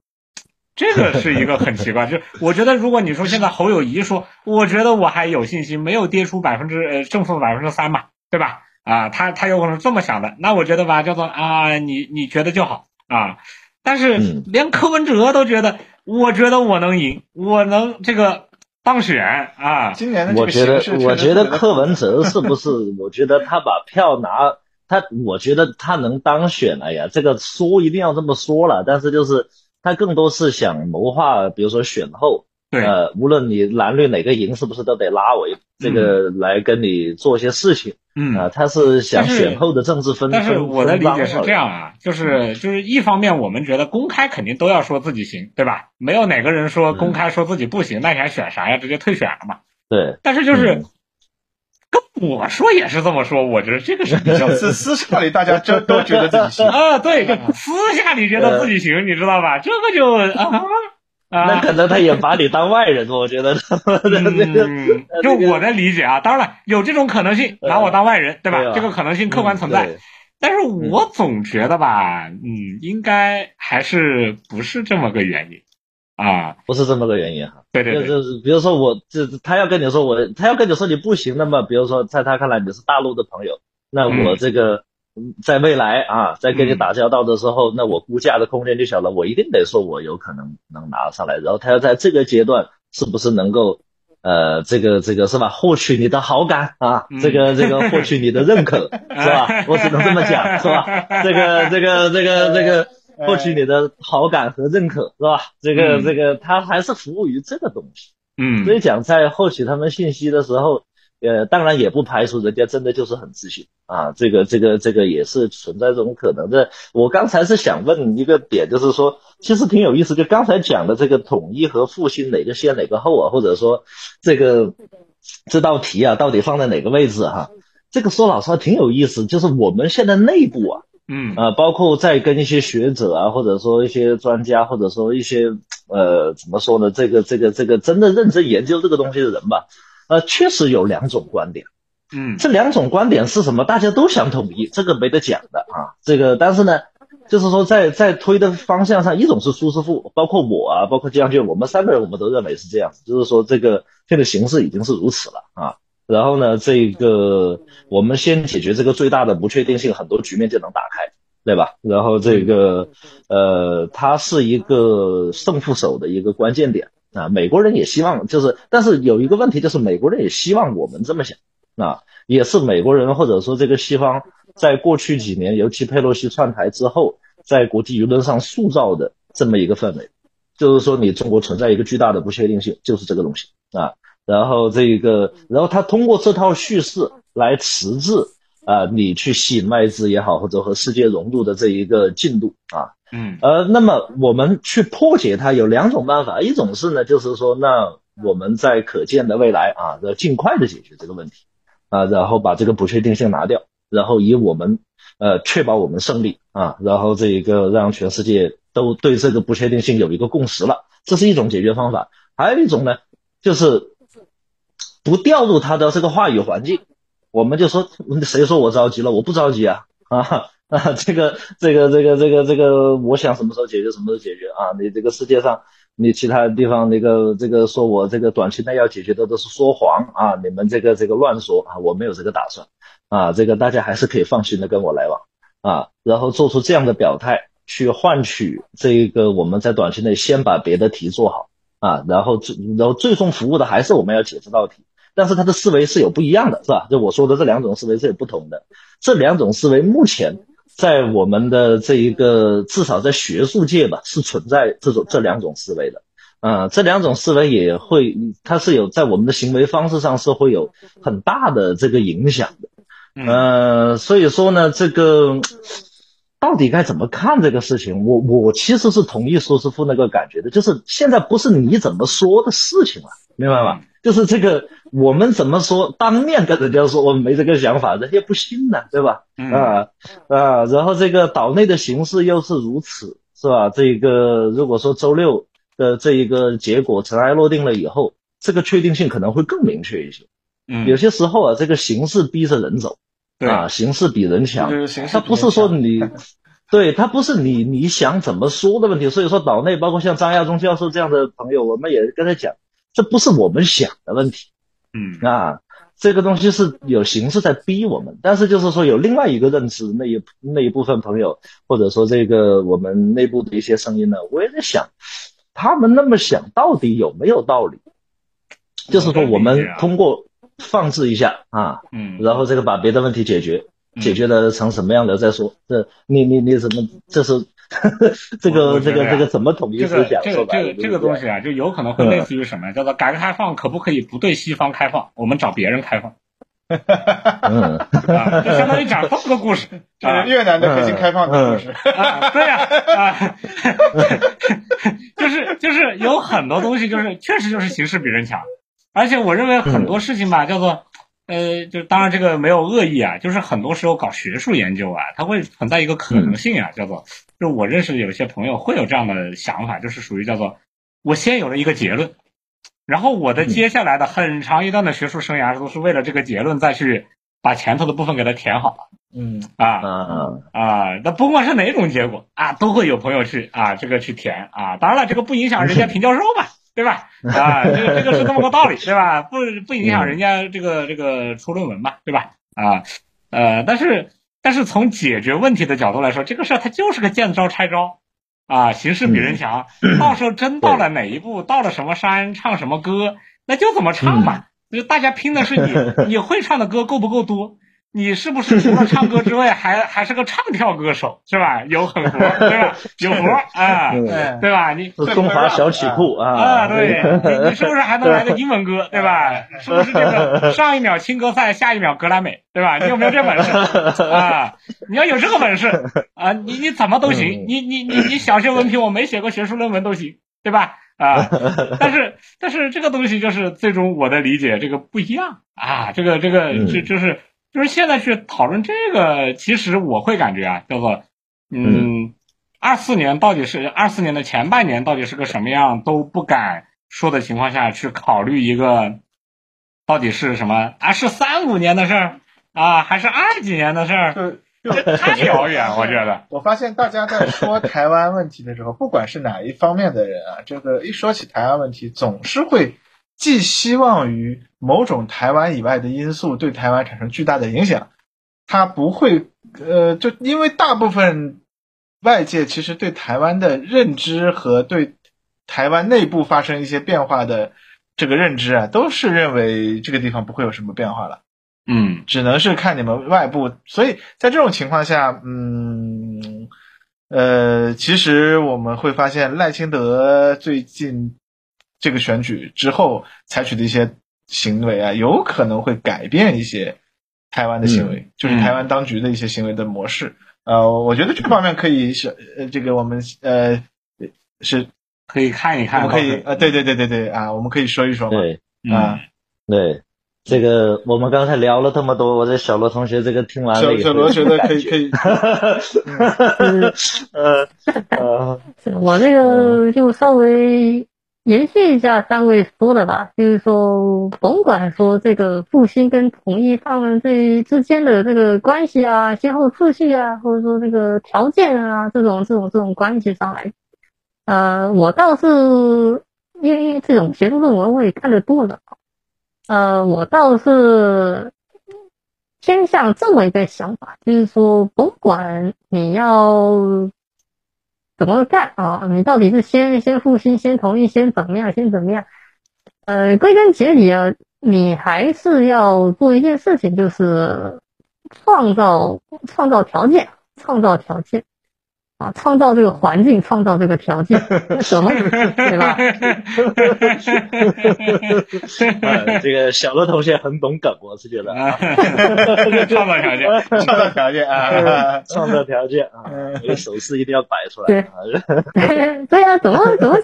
这个是一个很奇怪，就我觉得，如果你说现在侯友谊说，我觉得我还有信心，没有跌出百分之呃正负百分之三嘛，对吧？啊，他他有可能是这么想的，那我觉得吧，叫做啊，你你觉得就好啊。但是嗯连柯文哲都觉得，我觉得我能赢，我能这个当选啊。今年的这个我觉得形势，我觉得柯文哲是不是？我觉得他把票拿他，我觉得他能当选。哎呀，这个说一定要这么说了，但是就是他更多是想谋划，比如说选后，对，呃，无论你蓝绿哪个赢，是不是都得拉我一这个来跟你做些事情嗯啊？他是想选后的政治分。但是分我的理解是这，样啊，就是就是一方面我们觉得公开肯定都要说自己行，对吧？没有哪个人说公开说自己不行，那你还选啥呀？直接退选了嘛。对，但是就是嗯跟我说也是这么说，我觉得这个是比较私私下里大家就都觉得自己行。啊，对，就私下里觉得自己行，你知道吧？这个就啊那啊。可能他也把你当外人，我觉得。嗯，就我的理解啊，当然了，有这种可能性，拿我当外人，对吧？这个可能性客观存在。对但是我总觉得吧，嗯，应该还是不是这么个原因啊？不是这么个原因哈。对对对，就是比如说我这他要跟你说我他要跟你说你不行，那么比如说在他看来你是大陆的朋友，那我这个、嗯在未来啊，在跟你打交道的时候，那我估价的空间就小了，我一定得说我有可能能拿上来，然后他要在这个阶段是不是能够。呃，这个这个是吧？获取你的好感啊，嗯这个这个获取你的认可 是吧？我只能这么讲是吧？这个这个这个这个获取你的好感和认可是吧？这个嗯这个他还是服务于这个东西。嗯所以讲，在获取他们信息的时候，呃，当然也不排除人家真的就是很自信啊，这个这个这个也是存在这种可能的。我刚才是想问一个点，就是说，其实挺有意思，就刚才讲的这个统一和复兴哪个先哪个后啊，或者说这个这道题啊，到底放在哪个位置哈、这个说老实话挺有意思，就是我们现在内部啊，嗯呃，包括在跟一些学者啊，或者说一些专家，或者说一些呃，怎么说呢？这个这个这个真的认真研究这个东西的人吧，呃，确实有两种观点。嗯这两种观点是什么？大家都想统一，这个没得讲的啊。这个，但是呢，就是说在在推的方向上，一种是苏师傅，包括我啊，包括江军，我们三个人我们都认为是这样子，就是说这个现在形势已经是如此了啊。然后呢，这个我们先解决这个最大的不确定性，很多局面就能打开，对吧？然后这个呃，它是一个胜负手的一个关键点啊。美国人也希望就是，但是有一个问题就是，美国人也希望我们这么想。啊，也是美国人或者说这个西方在过去几年，尤其佩洛西窜台之后，在国际舆论上塑造的这么一个氛围，就是说你中国存在一个巨大的不确定性，就是这个东西啊。然后这个，然后他通过这套叙事来迟滞啊，你去吸引外资也好，或者和世界融入的这一个进度啊。嗯呃，那么我们去破解它有两种办法，一种是呢，就是说，那我们在可见的未来啊，要尽快的解决这个问题。啊，然后把这个不确定性拿掉，然后以我们呃确保我们胜利啊，然后这一个让全世界都对这个不确定性有一个共识了，这是一种解决方法。还有一种呢，就是不掉入他的这个话语环境，我们就说 谁说我着急了，我不着急啊啊 啊，这个这个这个这个这个，我想什么时候解决什么时候解决啊，你这个世界上。你其他地方那个这个说我这个短期内要解决的都是说谎啊！你们这个这个乱说啊！我没有这个打算啊！这个大家还是可以放心的跟我来往啊！然后做出这样的表态，去换取这个我们在短期内先把别的题做好啊！然后最然后最终服务的还是我们要解这道题，但是他的思维是有不一样的，是吧？就我说的这两种思维是有不同的，这两种思维目前。在我们的这一个，至少在学术界吧，是存在这种这两种思维的，啊，这两种思维也会，它是有在我们的行为方式上是会有很大的这个影响的，呃，所以说呢，这个到底该怎么看这个事情？我我其实是同意苏师傅那个感觉的，就是现在不是你怎么说的事情了，明白吗？就是这个，我们怎么说？当面跟人家说我们没这个想法，人家不信呢，对吧？啊啊，然后这个岛内的形势又是如此，是吧？这个如果说周六的这一个结果尘埃落定了以后，这个确定性可能会更明确一些。嗯，有些时候啊，这个形势逼着人走，啊，形势比人强，他不是说你，对他不是你你想怎么说的问题。所以说，岛内包括像张亚中教授这样的朋友，我们也跟他讲。这不是我们想的问题，嗯啊，这个东西是有形式在逼我们，但是就是说有另外一个认知，那一那一部分朋友，或者说这个我们内部的一些声音呢，我也在想，他们那么想到底有没有道理？就是说我们通过放置一下啊，嗯，然后这个把别的问题解决，解决了成什么样的再说。这你你你怎么这是？这个这个这个怎么统一思想？这个这个这个东西啊，就有可能会类似于什么？叫做改革开放可不可以不对西方开放？我们找别人开放。嗯，啊，就相当于讲这么个故事，就是越南的北京开放的故事。啊，对呀，啊，就是就是有很多东西，就是确实就是形势比人强，而且我认为很多事情吧，叫做。呃，就当然这个没有恶意啊，就是很多时候搞学术研究啊，它会存在一个可能性啊，叫做，就我认识的有些朋友会有这样的想法，就是属于叫做，我先有了一个结论，然后我的接下来的很长一段的学术生涯都是为了这个结论再去把前头的部分给它填好。嗯啊啊啊，那不管是哪种结果啊，都会有朋友去啊这个去填啊，当然了，这个不影响人家 评教授嘛。对吧？啊，这个这个是这么个道理，对吧？不不影响人家这个这个出论文嘛，对吧？啊，呃，但是但是从解决问题的角度来说，这个事儿它就是个见招拆招啊，形势比人强，到时候真到了哪一步，到了什么山唱什么歌，那就怎么唱嘛，就大家拼的是你 你会唱的歌够不够多。你是不是除了唱歌之外，还还是个唱跳歌手，是吧？有狠活，对吧？有活啊，对吧？你中华小曲库啊啊，对，你你是不是还能来个 英文歌，对吧？是不是这个上一秒青歌赛，下一秒格莱美，对吧？你有没有这本事啊？你要有这个本事啊，你你怎么都行，你你你你小学文凭我没写过学术论文都行，对吧？啊，但是但是这个东西就是最终我的理解，这个不一样啊，这个这个这就是。就是现在去讨论这个，其实我会感觉啊，叫做，嗯，二四年到底是二四年的前半年到底是个什么样都不敢说的情况下去考虑一个，到底是什么啊？是三五年的事儿啊，还是二几年的事儿？就这太遥远，我觉得。我发现大家在说台湾问题的时候，不管是哪一方面的人啊，这个一说起台湾问题，总是会寄希望于某种台湾以外的因素对台湾产生巨大的影响。它不会，呃，就因为大部分外界其实对台湾的认知和对台湾内部发生一些变化的这个认知啊，都是认为这个地方不会有什么变化了。嗯只能是看你们外部，所以在这种情况下，嗯，呃，其实我们会发现赖清德最近这个选举之后采取的一些行为啊，有可能会改变一些台湾的行为，就是台湾当局的一些行为的模式。呃，我觉得这方面可以是呃，这个我们呃是可以看一看，我们可以呃，对对对对对啊，我们可以说一说嘛，对啊，对，这个我们刚才聊了这么多，我这小罗同学这个听完了以后，小小罗觉得可以 可以，呃 呃，我这个就稍微延续一下三位说的吧，就是说，甭管说这个复兴跟统一他们这之间的这个关系啊、先后次序啊，或者说这个条件啊，这种这种这种关系上来，呃，我倒是因为这种学术论文我也看得多了，呃，我倒是偏向这么一个想法，就是说，甭管你要怎么干啊，你到底是先先复兴、先同意、先怎么样、先怎么样？呃，归根结底啊，你还是要做一件事情，就是创造创造条件，创造条件。啊，创造这个环境，创造这个条件，什么，对吧？呃 这个小罗同学很懂梗，我是觉得啊，创造条件，创造条件啊，创造条件啊，这个手势一定要摆出来对啊，对啊，怎么怎么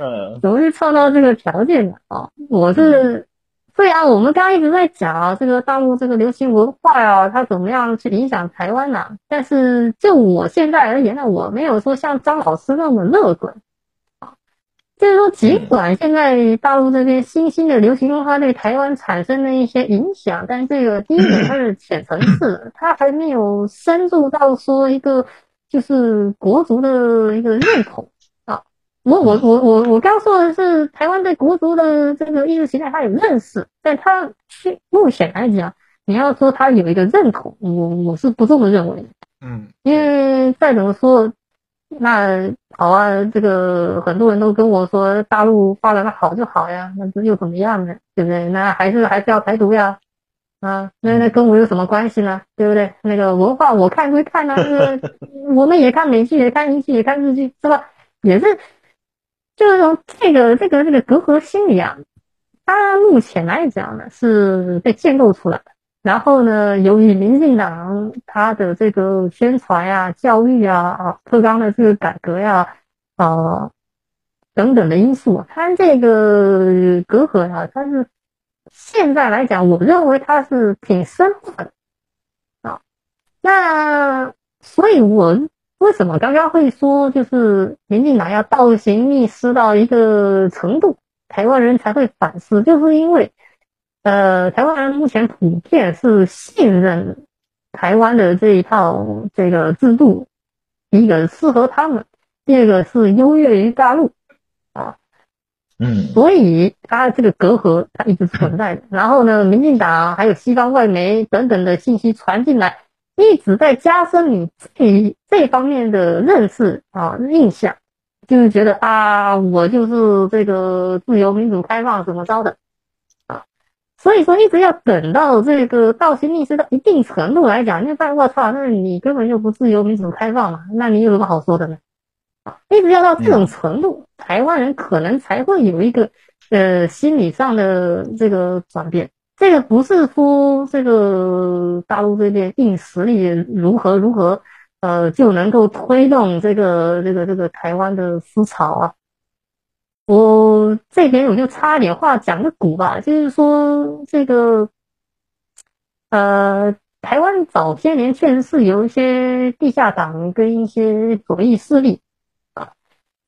嗯怎么去创造这个条件呢啊？我是对啊我们刚刚一直在讲啊，这个大陆这个流行文化啊，它怎么样去影响台湾呢、但是就我现在而言呢，我没有说像张老师那么乐观啊。就是说，尽管现在大陆这边新兴的流行文化对台湾产生了一些影响，但这个第一点它是浅层次，它还没有深入到说一个就是国族的一个认同。我我我我我刚说的是台湾对国足的这个意识形态，他有认识，但他去目前来讲，你要说他有一个认同，我我是不这么认为的，嗯因为再怎么说，那好啊，这个很多人都跟我说大陆发展的好就好呀，那这又怎么样呢？对不对？那还是还是要台独呀，啊，那那跟我有什么关系呢？对不对？那个文化我看归看啊，这个 我们也看美剧，也看英剧，也看日剧，是吧？也是。就是说，这个这个这个隔阂心理啊，它目前来讲呢是被建构出来的。然后呢，由于民进党它的这个宣传呀、教育呀、啊课纲的这个改革呀、啊等等的因素，它这个隔阂啊，它是现在来讲，我认为它是挺深化的啊。那所以，我。为什么刚刚会说，就是民进党要倒行逆施到一个程度，台湾人才会反思？就是因为，呃，台湾人目前普遍是信任台湾的这一套这个制度，一个适合他们，第二个是优越于大陆啊，嗯，所以它这个隔阂它一直存在的。然后呢，民进党还有西方外媒等等的信息传进来。一直在加深你这这方面的认识啊印象，就是觉得啊，我就是这个自由民主开放怎么着的啊，所以说一直要等到这个倒行逆施到一定程度来讲，那再我操，那你根本就不自由民主开放嘛，那你有什么好说的呢？啊，一直要到这种程度，台湾人可能才会有一个呃心理上的这个转变。这个不是说这个大陆这边硬实力如何如何，呃，就能够推动这个这个这个台湾的思潮啊。我这边我就插一点话讲个鼓吧，就是说这个，呃，台湾早些年确实是有一些地下党跟一些左翼势力，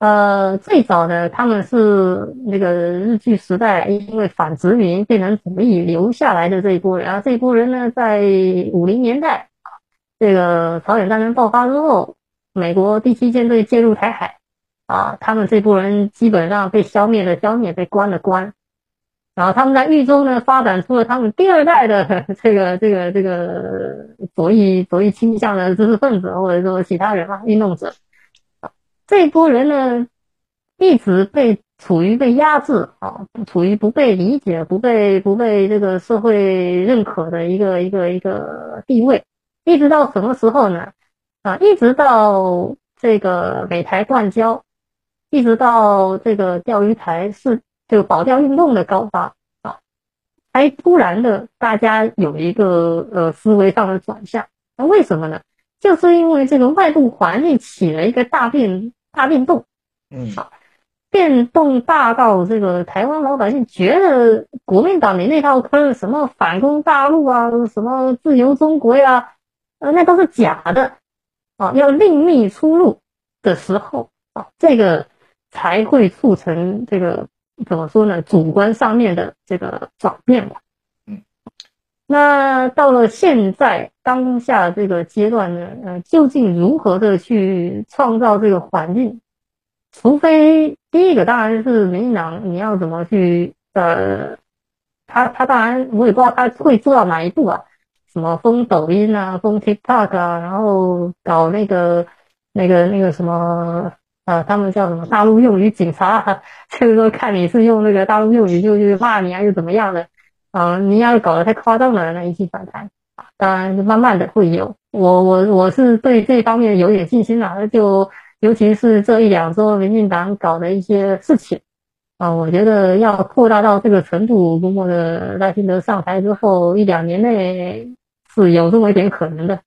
呃，最早的他们是那个日据时代因为反殖民变成左翼留下来的这一波人，啊，这一波人呢，在五零年代这个朝鲜战争爆发之后，美国第七舰队介入台海，啊，他们这波人基本上被消灭的消灭，被关的关。然后他们在狱中呢，发展出了他们第二代的 这个这个这个左翼左翼倾向的知识分子，或者说其他人嘛，运动者。这一波人呢，一直被处于被压制啊，处于不被理解、不被不被这个社会认可的一个一个一个地位，一直到什么时候呢？啊，一直到这个美台断交，一直到这个钓鱼台是。这个保钓运动的高发啊，才突然的大家有一个呃思维上的转向。那为什么呢？就是因为这个外部环境起了一个大变大变动，嗯，变动大到这个台湾老百姓觉得国民党的那套坑，什么反攻大陆啊，什么自由中国呀，呃，那都是假的啊，要另觅出路的时候啊，这个才会促成这个。怎么说呢？主观上面的这个转变吧。那到了现在当下这个阶段呢，呃，究竟如何的去创造这个环境？除非第一个当然是民进党，你要怎么去呃，他他当然我也不知道他会做到哪一步啊，什么封抖音啊，封 TikTok 啊，然后搞那个那个那个什么。啊，他们叫什么大陆用语警察？就是说看你是用那个大陆用语就就骂你，还是怎么样的？啊，你要是搞得太夸张了，那一起反弹啊。当然，慢慢的会有。我我我是对这方面有点信心了。就尤其是这一两周民进党搞的一些事情啊，我觉得要扩大到这个程度，如果的赖清德上台之后一两年内是有这么一点可能的。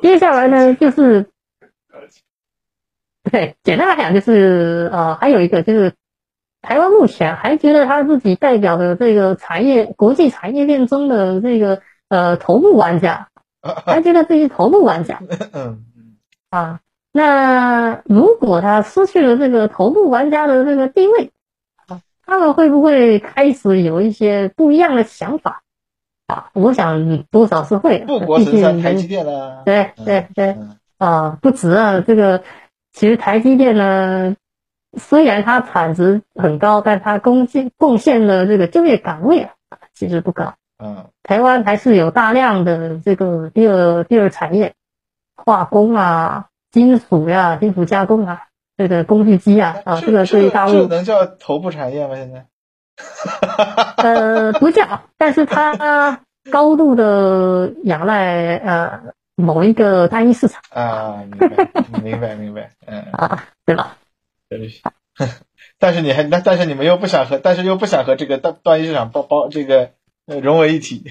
接下来呢，就是。对，简单来讲就是呃，还有一个就是台湾目前还觉得他自己代表的这个产业国际产业链中的这个呃头部玩家，还觉得自己头部玩家。嗯啊，那如果他失去了这个头部玩家的这个地位，啊，他们会不会开始有一些不一样的想法？啊，我想多少是会。富国神山台积电了。对对对，啊，不止啊，这个。其实台积电呢，虽然它产值很高，但它贡献贡献的这个就业岗位啊，其实不高。嗯，台湾还是有大量的这个第二第二产业，化工啊、金属呀、金属加工啊，这个工具机啊，啊，这个对大陆能叫头部产业吗？现在？呃，不叫，但是它高度的仰赖呃。某一个单一市场啊，明白明白明白，嗯啊，对吧？对，但是你还那但是你们又不想和，但是又不想和这个单单一市场包包这个融为一体，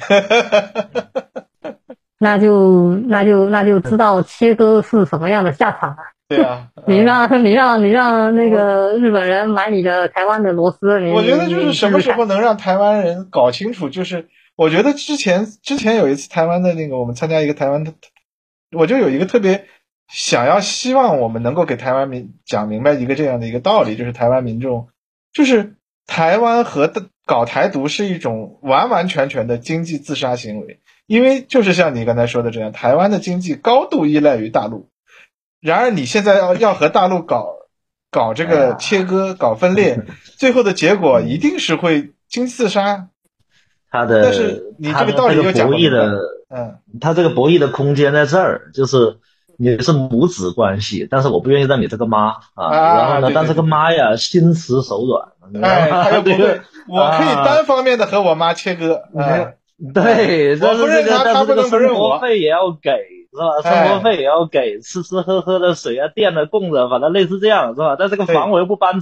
那就那就那就知道切割是什么样的下场了。对啊，你让你让你让那个日本人买你的台湾的螺丝，我觉得就是什么时候能让台湾人搞清楚，就是我觉得之前之前有一次台湾的那个我们参加一个台湾的。我就有一个特别想要希望我们能够给台湾民讲明白一个这样的一个道理，就是台湾民众，就是台湾和搞台独是一种完完全全的经济自杀行为，因为就是像你刚才说的这样，台湾的经济高度依赖于大陆，然而你现在要要和大陆搞搞这个切割、搞分裂，最后的结果一定是会经济自杀。他的，但是你这个道理又讲不嗯，他这个博弈的空间在这儿，就是你是母子关系，但是我不愿意让你这个妈啊，然后呢，但这个妈呀心慈手软，哎，他又不会，我可以单方面的和我妈切割，嗯，对，我不认他，他不能不认我，生活费也要给是吧？生活费也要给，吃吃喝喝的水啊电的供着，反正类似这样是吧？但这个房我又不搬，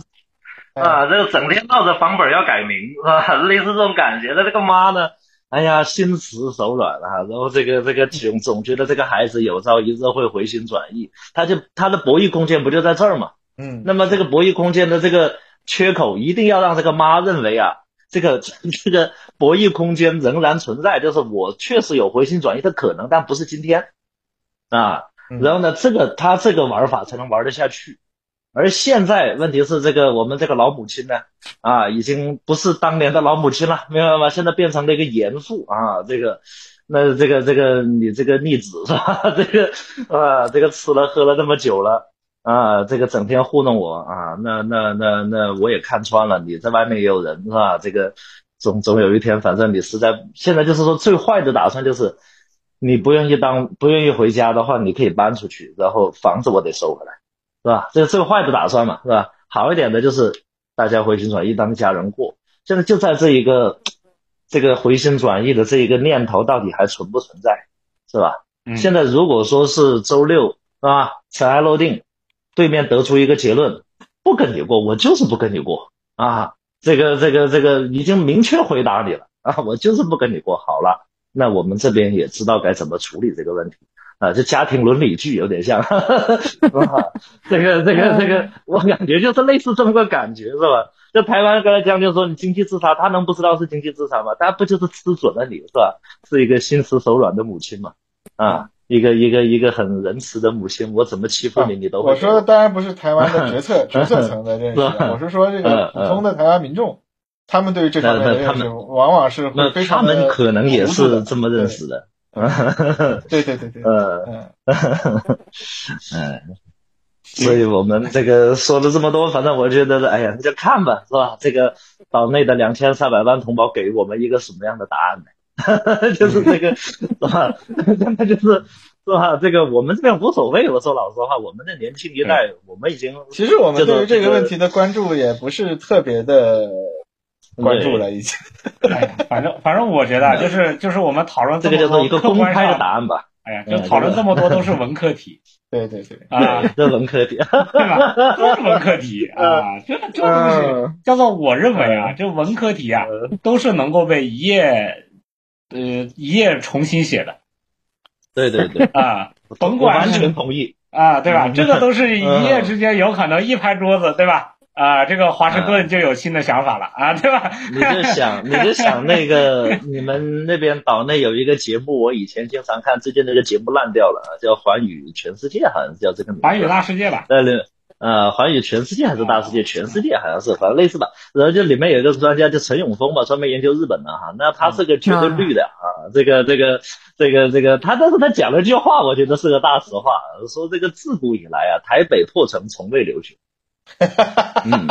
啊，这个整天闹着房本要改名是吧？类似这种感觉，那这个妈呢？哎呀，心慈手软啊，然后这个这个总总觉得这个孩子有朝一日会回心转意，他就他的博弈空间不就在这儿吗？嗯，那么这个博弈空间的这个缺口，一定要让这个妈认为啊，这个 这个博弈空间仍然存在，就是我确实有回心转意的可能，但不是今天啊。然后呢，这个他这个玩法才能玩得下去。而现在问题是，这个我们这个老母亲呢，啊，已经不是当年的老母亲了，明白吗？现在变成了一个严父啊，这个，那这个这个你这个逆子是吧？这个啊，这个吃了喝了那么久了啊，这个整天糊弄我啊，那那那那我也看穿了，你在外面也有人是吧？这个总总有一天，反正你实在现在就是说最坏的打算就是，你不愿意当不愿意回家的话，你可以搬出去，然后房子我得收回来。是吧？这是最坏的打算嘛，是吧？好一点的就是大家回心转意当家人过。现在就在这一个这个回心转意的这一个念头到底还存不存在，是吧？现在如果说是周六是吧？尘埃落定，对面得出一个结论，不跟你过，我就是不跟你过啊！这个这个这个已经明确回答你了啊，我就是不跟你过。好了，那我们这边也知道该怎么处理这个问题。啊，这家庭伦理剧有点像，哈哈这个这个这个，我感觉就是类似这么个感觉，是吧？这台湾刚才讲就说你经济自杀，他能不知道是经济自杀吗？他不就是吃准了你，是吧？是一个心慈手软的母亲嘛？啊，一个一个一个很仁慈的母亲，我怎么欺负你，你都会我说的当然不是台湾的决策 决策层的认识，我是说这个普通的台湾民众，他们对于这方面的认识，往往是会非常他们可能也是这么认识的。对对对对，嗯嗯，所以我们这个说了这么多，反正我觉得，哎呀，那就看吧，是吧？这个岛内的两千三百万同胞给我们一个什么样的答案呢？就是这个，是吧？那就是是吧？这个我们这边无所谓。我说老实话，我们的年轻一代，我们已经其实我们对于这个问题的关注也不是特别的。关注了已经，哎，反正反正我觉得就是就是我们讨论这个叫做一个公开的答案吧。哎呀，就讨论这么多都是文科题。对对对，啊，这文科题，对吧？都是文科题 啊，这这东西叫做我认为啊，这文科题啊，都是能够被一页呃一页重新写的。对对对，啊，甭管完全同意。啊，对吧？这个都是一夜之间有可能一拍桌子，对吧？啊，这个华盛顿就有新的想法了啊，对吧？你就想，你就想那个 你们那边岛内有一个节目，我以前经常看，最近那个节目烂掉了，叫《环宇全世界》，好像是叫这个名字。环宇大世界吧？对对，呃，环宇全世界还是大世界？全世界好像是，反正类似吧。然后就里面有一个专家，叫陈永峰吧，专门研究日本的哈。那他是个绝对绿的啊，这个这个这个这个，他但是他讲了句话，我觉得是个大实话，说这个自古以来啊，台北破城从未流血。哈哈哈哈嗯，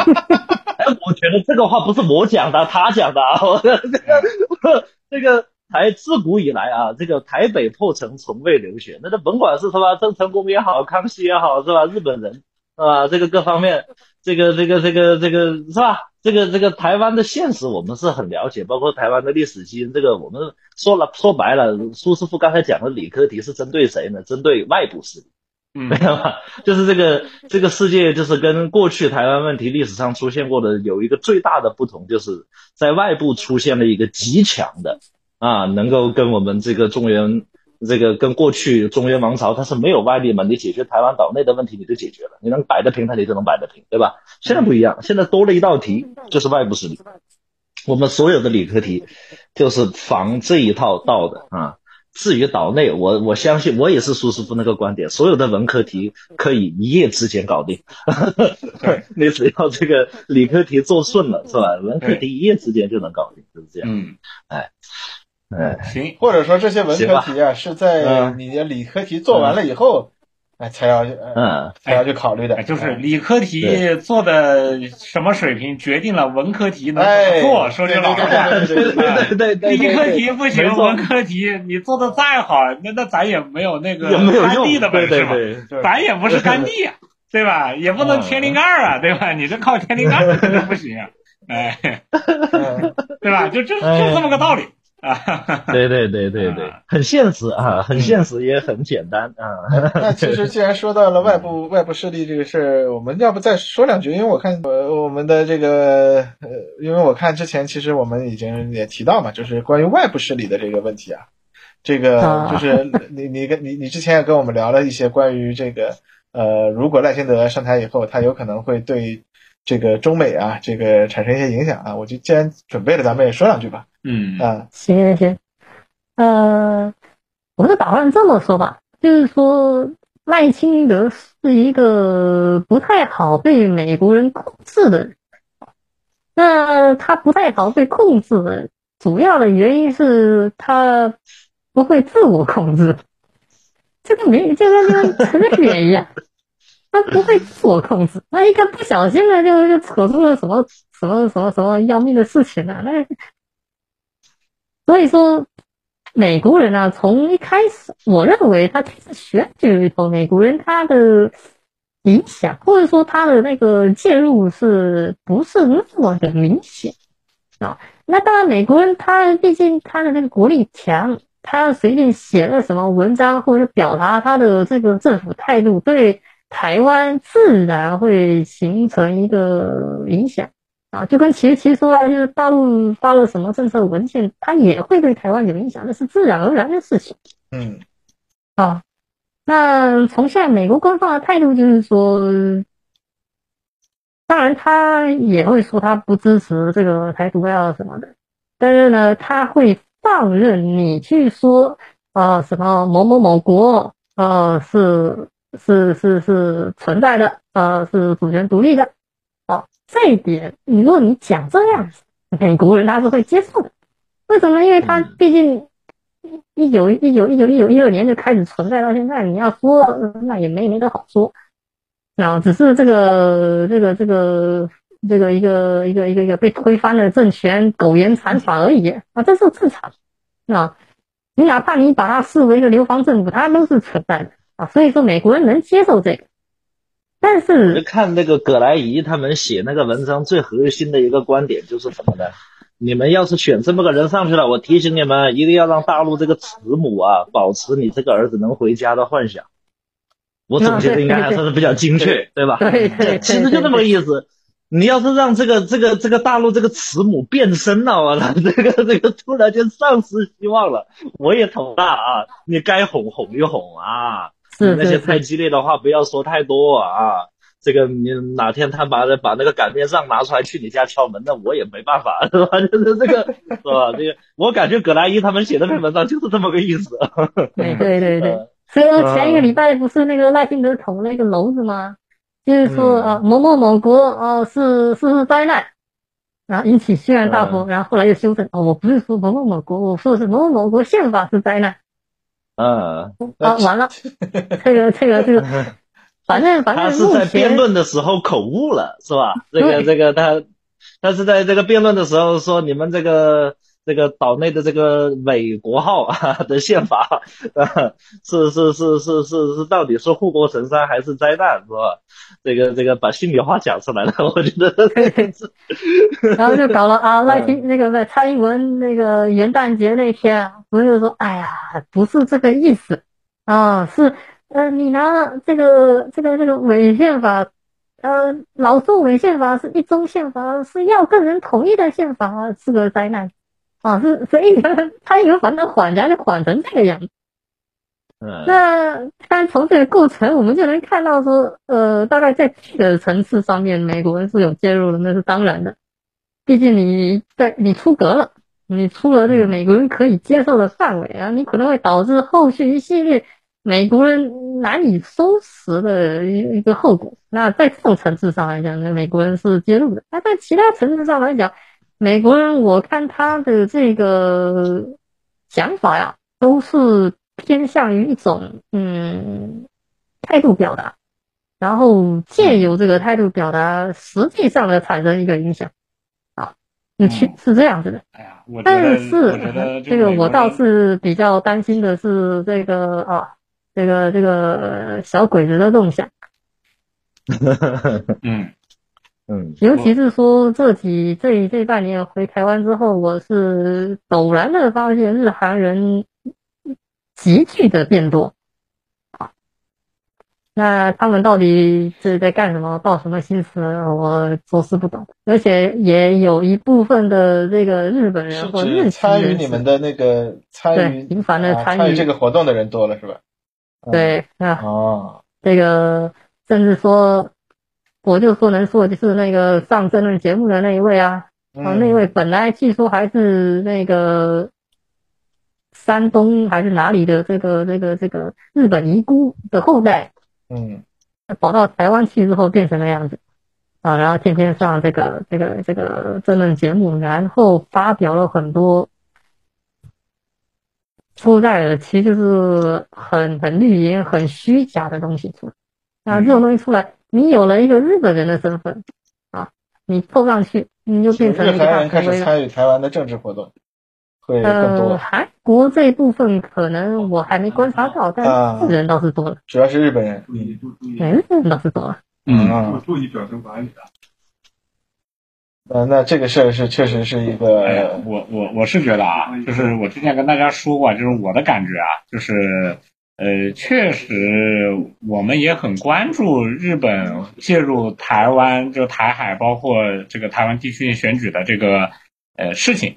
我觉得这个话不是我讲的，他讲的啊。我这个这个台自古以来啊，这个台北破城从未流血。那这甭管是什么郑成功也好，康熙也好，是吧？日本人是吧？这个各方面，这个这个这个这个是吧？这个这个台湾的现实我们是很了解，包括台湾的历史基因。这个我们说了说白了，苏师傅刚才讲的理科题是针对谁呢？针对外部势力。没有吧？就是这个这个世界，就是跟过去台湾问题历史上出现过的有一个最大的不同，就是在外部出现了一个极强的啊，能够跟我们这个中原这个跟过去中原王朝它是没有外力嘛，你解决台湾岛内的问题你就解决了，你能摆得平它你就能摆得平，对吧？现在不一样，现在多了一道题，就是外部势力。我们所有的理科题就是防这一套道的啊。至于岛内，我我相信我也是苏师傅那个观点，所有的文科题可以一夜之间搞定。你只要这个理科题做顺了，是吧？文科题一夜之间就能搞定，就是这样。嗯，哎，哎，行，或者说这些文科题啊，是在你的理科题做完了以后。哎，才要嗯，才要去考虑的，就是理科题做的什么水平，决定了文科题能怎么做。说句老实话，对对对，理科题不行，文科题你做的再好，那那咱也没有那个干地的本事嘛，咱也不是干地呀，对吧？也不能天灵盖啊，对吧？你这靠天灵盖这不行，啊哎，对吧？就就就这么个道理。啊，对对对对对，很现实啊，很现实也很简单啊。那其实既然说到了外部 外部势力这个事儿，我们要不再说两句？因为我看我我们的这个呃，因为我看之前其实我们已经也提到嘛，就是关于外部势力的这个问题啊，这个就是 你你跟你你之前也跟我们聊了一些关于这个呃，如果赖清德上台以后，他有可能会对。这个中美啊这个产生一些影响啊。我就既然准备了，咱们也说两句吧。嗯啊，行行行，呃，我是打算这么说吧，就是说赖清德是一个不太好被美国人控制的人。那他不太好被控制的主要的原因是他不会自我控制，这个没就跟那个哲学一样，他不会自我控制，那一个不小心呢就就扯出了什么什么什么什么要命的事情了，那所以说美国人啊，从一开始，我认为他这次选举里头，美国人他的。影响，或者说他的那个介入是不是那么的明显啊？那当然，美国人他毕竟他的那个国力强，他随便写了什么文章或者表达他的这个政府态度，对台湾自然会形成一个影响啊。就跟其实其实说来，就是大陆发了什么政策文件，它也会对台湾有影响，那是自然而然的事情。嗯，啊。那从现在美国官方的态度就是说，当然他也会说他不支持这个台独啊什么的，但是呢，他会放任你去说啊什么某某某国啊是是是是存在的啊是主权独立的啊这一点，你如果你讲这样子，美国人他是会接受的，为什么？因为他毕竟。一九一九一九一九一二年就开始存在到现在，你要说那也没没得好说，啊，只是这个这个这个这个一个一个一个一个被推翻的政权苟延残喘而已啊，这是正常啊。你哪怕你把它视为一个流亡政府，它都是存在的啊。所以说美国人能接受这个，但是就看那个葛莱仪他们写那个文章最核心的一个观点就是什么呢？你们要是选这么个人上去了，我提醒你们，一定要让大陆这个慈母啊，保持你这个儿子能回家的幻想。我总结的应该还算是比较精确，对吧？对对，其实就这么个意思。你要是让这个这个这个大陆这个慈母变身了，我操，这个这个突然间丧失希望了，我也头大啊！你该哄哄一哄啊，是那些太激烈的话不要说太多啊。这个你哪天他把把那个擀面杖拿出来去你家敲门，那我也没办法，是吧？就是这个，是吧？这个我感觉葛莱伊他们写的这篇文章就是这么个意思。对对对对，所以说前一个礼拜不是那个赖清德捅了一个娄子吗？就是说啊，某某某国哦是是是灾难，然后引起轩然大波，然后后来又修正哦，我不是说某某某国，我说的是某某某国宪法是灾难。嗯，啊，完了，这个这个这个。反正反正他是在辩论的时候口误了，是吧？这个这个他，他是在这个辩论的时候说你们这个这个岛内的这个美国号啊的宪法 啊，是是是是是是到底是护国神山还是灾难，是吧？这个这个把心里话讲出来了，我觉得。然后就搞了啊，那天那个蔡英文那个元旦节那天，朋友说哎呀，不是这个意思啊，是。呃，你拿这个这个这个伪宪法，呃，老说伪宪法是一中宪法，是要个人同意的宪法，是个灾难啊！是所以他有反正缓家就缓成这个样子。嗯，那但从这个构成，我们就能看到说，呃，大概在这个层次上面，美国人是有介入的，那是当然的。毕竟你在你出格了，你出了这个美国人可以接受的范围啊，你可能会导致后续一系列。美国人难以收拾的一一个后果。那在这种层次上来讲，呢，美国人是介入的。那在其他层次上来讲，美国人我看他的这个想法呀，都是偏向于一种嗯态度表达，然后借由这个态度表达，实际上的产生一个影响啊，嗯，是是这样子的。哎呀，我但是这个我倒是比较担心的是这个啊。这个这个小鬼子的动向，嗯嗯，尤其是说这几这这半年回台湾之后，我是陡然的发现日韩人急剧的变多。啊。那他们到底是在干什么，抱什么心思，我着实不懂。而且也有一部分的这个日本人或日参与你们的那个参与频繁的参与。这个活动的人多了，是吧？对啊，哦，这个甚至说，我就说能说就是那个上争论节目的那一位啊，啊，那位本来据说还是那个山东还是哪里的这个这个这个日本遗孤的后代，嗯，跑到台湾去之后变成那样子，啊，然后天天上这个这个这个争论节目，然后发表了很多。出在的其实就是很很绿营、很虚假的东西出来，啊，这种东西出来，你有了一个日本人的身份，啊，你凑上去，你就变成一个大人开始参与台湾的政治活动，会更多。韩国这一部分可能我还没观察到，但是人倒是多了。主要是日本人，哎，日本人倒是多了。嗯，注意表情管理的。呃，那这个事儿是确实是一个，我我我是觉得啊，就是我之前跟大家说过，就是我的感觉啊，就是呃，确实我们也很关注日本介入台湾，就台海包括这个台湾地区选举的这个呃事情，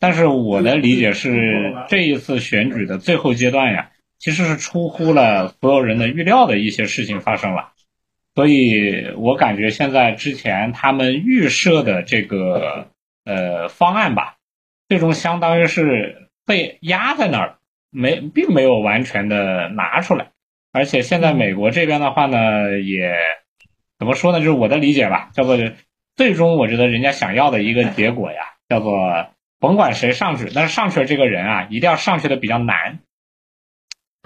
但是我的理解是，这一次选举的最后阶段呀，其实是出乎了所有人的预料的一些事情发生了。所以我感觉现在之前他们预设的这个呃方案吧，最终相当于是被压在那儿，没并没有完全的拿出来。而且现在美国这边的话呢，也怎么说呢？就是我的理解吧，叫做最终我觉得人家想要的一个结果呀，叫做甭管谁上去，但是上去的这个人啊，一定要上去的比较难，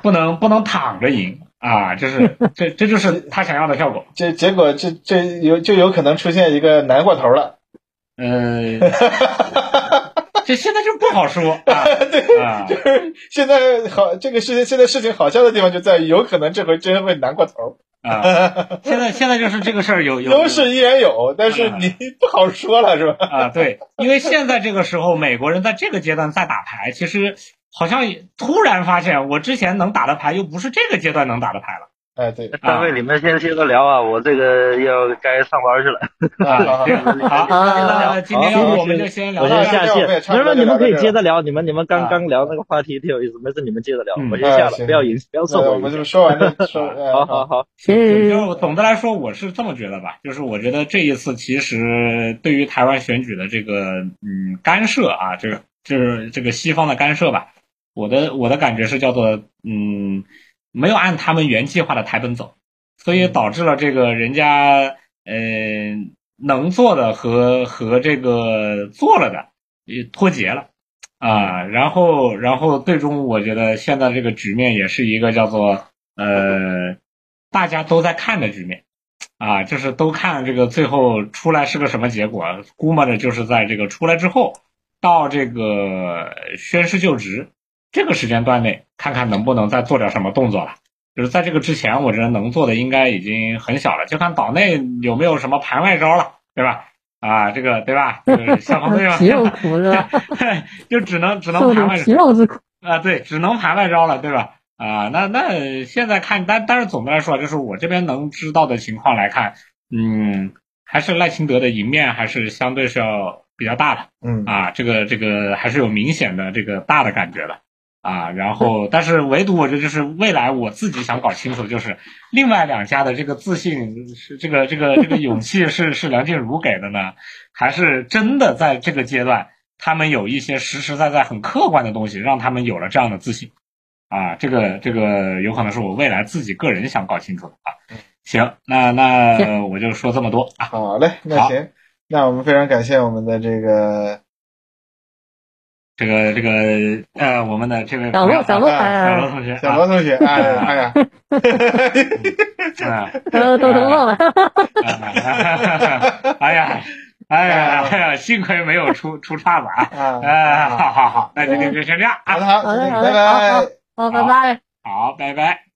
不能不能躺着赢。啊，就是 这，这就是他想要的效果。这结果，这这有就有可能出现一个难过头了。嗯，这现在就不好说。啊对，就是现在好，这个事情现在事情好笑的地方就在于，有可能这回真会难过头。啊，现在现在就是这个事儿有有优势依然有，但是你不好说了，是吧？啊，对，因为现在这个时候，美国人在这个阶段在打牌，其实。好像突然发现，我之前能打的牌又不是这个阶段能打的牌了。哎，对，三位你们先接着聊啊，我这个要该上班去了。好，那今天我们就先聊到这。我先下线。没有，你们可以接着聊。你们你们刚刚聊那个话题挺有意思，没事你们接着聊。我先下了，不要影不要受我。我们就说完了。说，好 好好。行就总的来说，我是这么觉得吧，就是我觉得这一次其实对于台湾选举的这个嗯干涉啊，这个就是这个西方的干涉吧。我的我的感觉是叫做嗯，没有按他们原计划的台本走，所以导致了这个人家嗯能做的和和这个做了的也脱节了。啊，然后然后最终我觉得现在这个局面也是一个叫做呃大家都在看的局面。啊，就是都看这个最后出来是个什么结果，估摸着就是在这个出来之后到这个宣誓就职。这个时间段内，看看能不能再做点什么动作了。就是在这个之前，我觉得能做的应该已经很小了，就看岛内有没有什么盘外招了，对吧？啊，这个对吧？消防队嘛，就只能只能盘外招啊，对，只能盘外招了，对吧？啊，那那现在看，但但是总的来说，就是我这边能知道的情况来看，嗯，还是赖清德的赢面还是相对是要比较大的，嗯啊，这个这个还是有明显的这个大的感觉的。啊，然后，但是唯独我觉得就是未来我自己想搞清楚，就是另外两家的这个自信是这个这个这个勇气是是梁静茹给的呢，还是真的在这个阶段他们有一些实实在在很客观的东西让他们有了这样的自信？啊，这个这个有可能是我未来自己个人想搞清楚的啊。行，那那我就说这么多啊。好嘞，那行，那我们非常感谢我们的这个。这个这个呃，我们的这位小罗小罗小罗同学，小罗同学，哎哎呀，都，都都忘了，哎呀，哎呀，哎呀，幸亏没有出出岔子啊，哎，好好好，那今天就先这样啊，好的好，拜拜，好，拜拜，好，拜拜。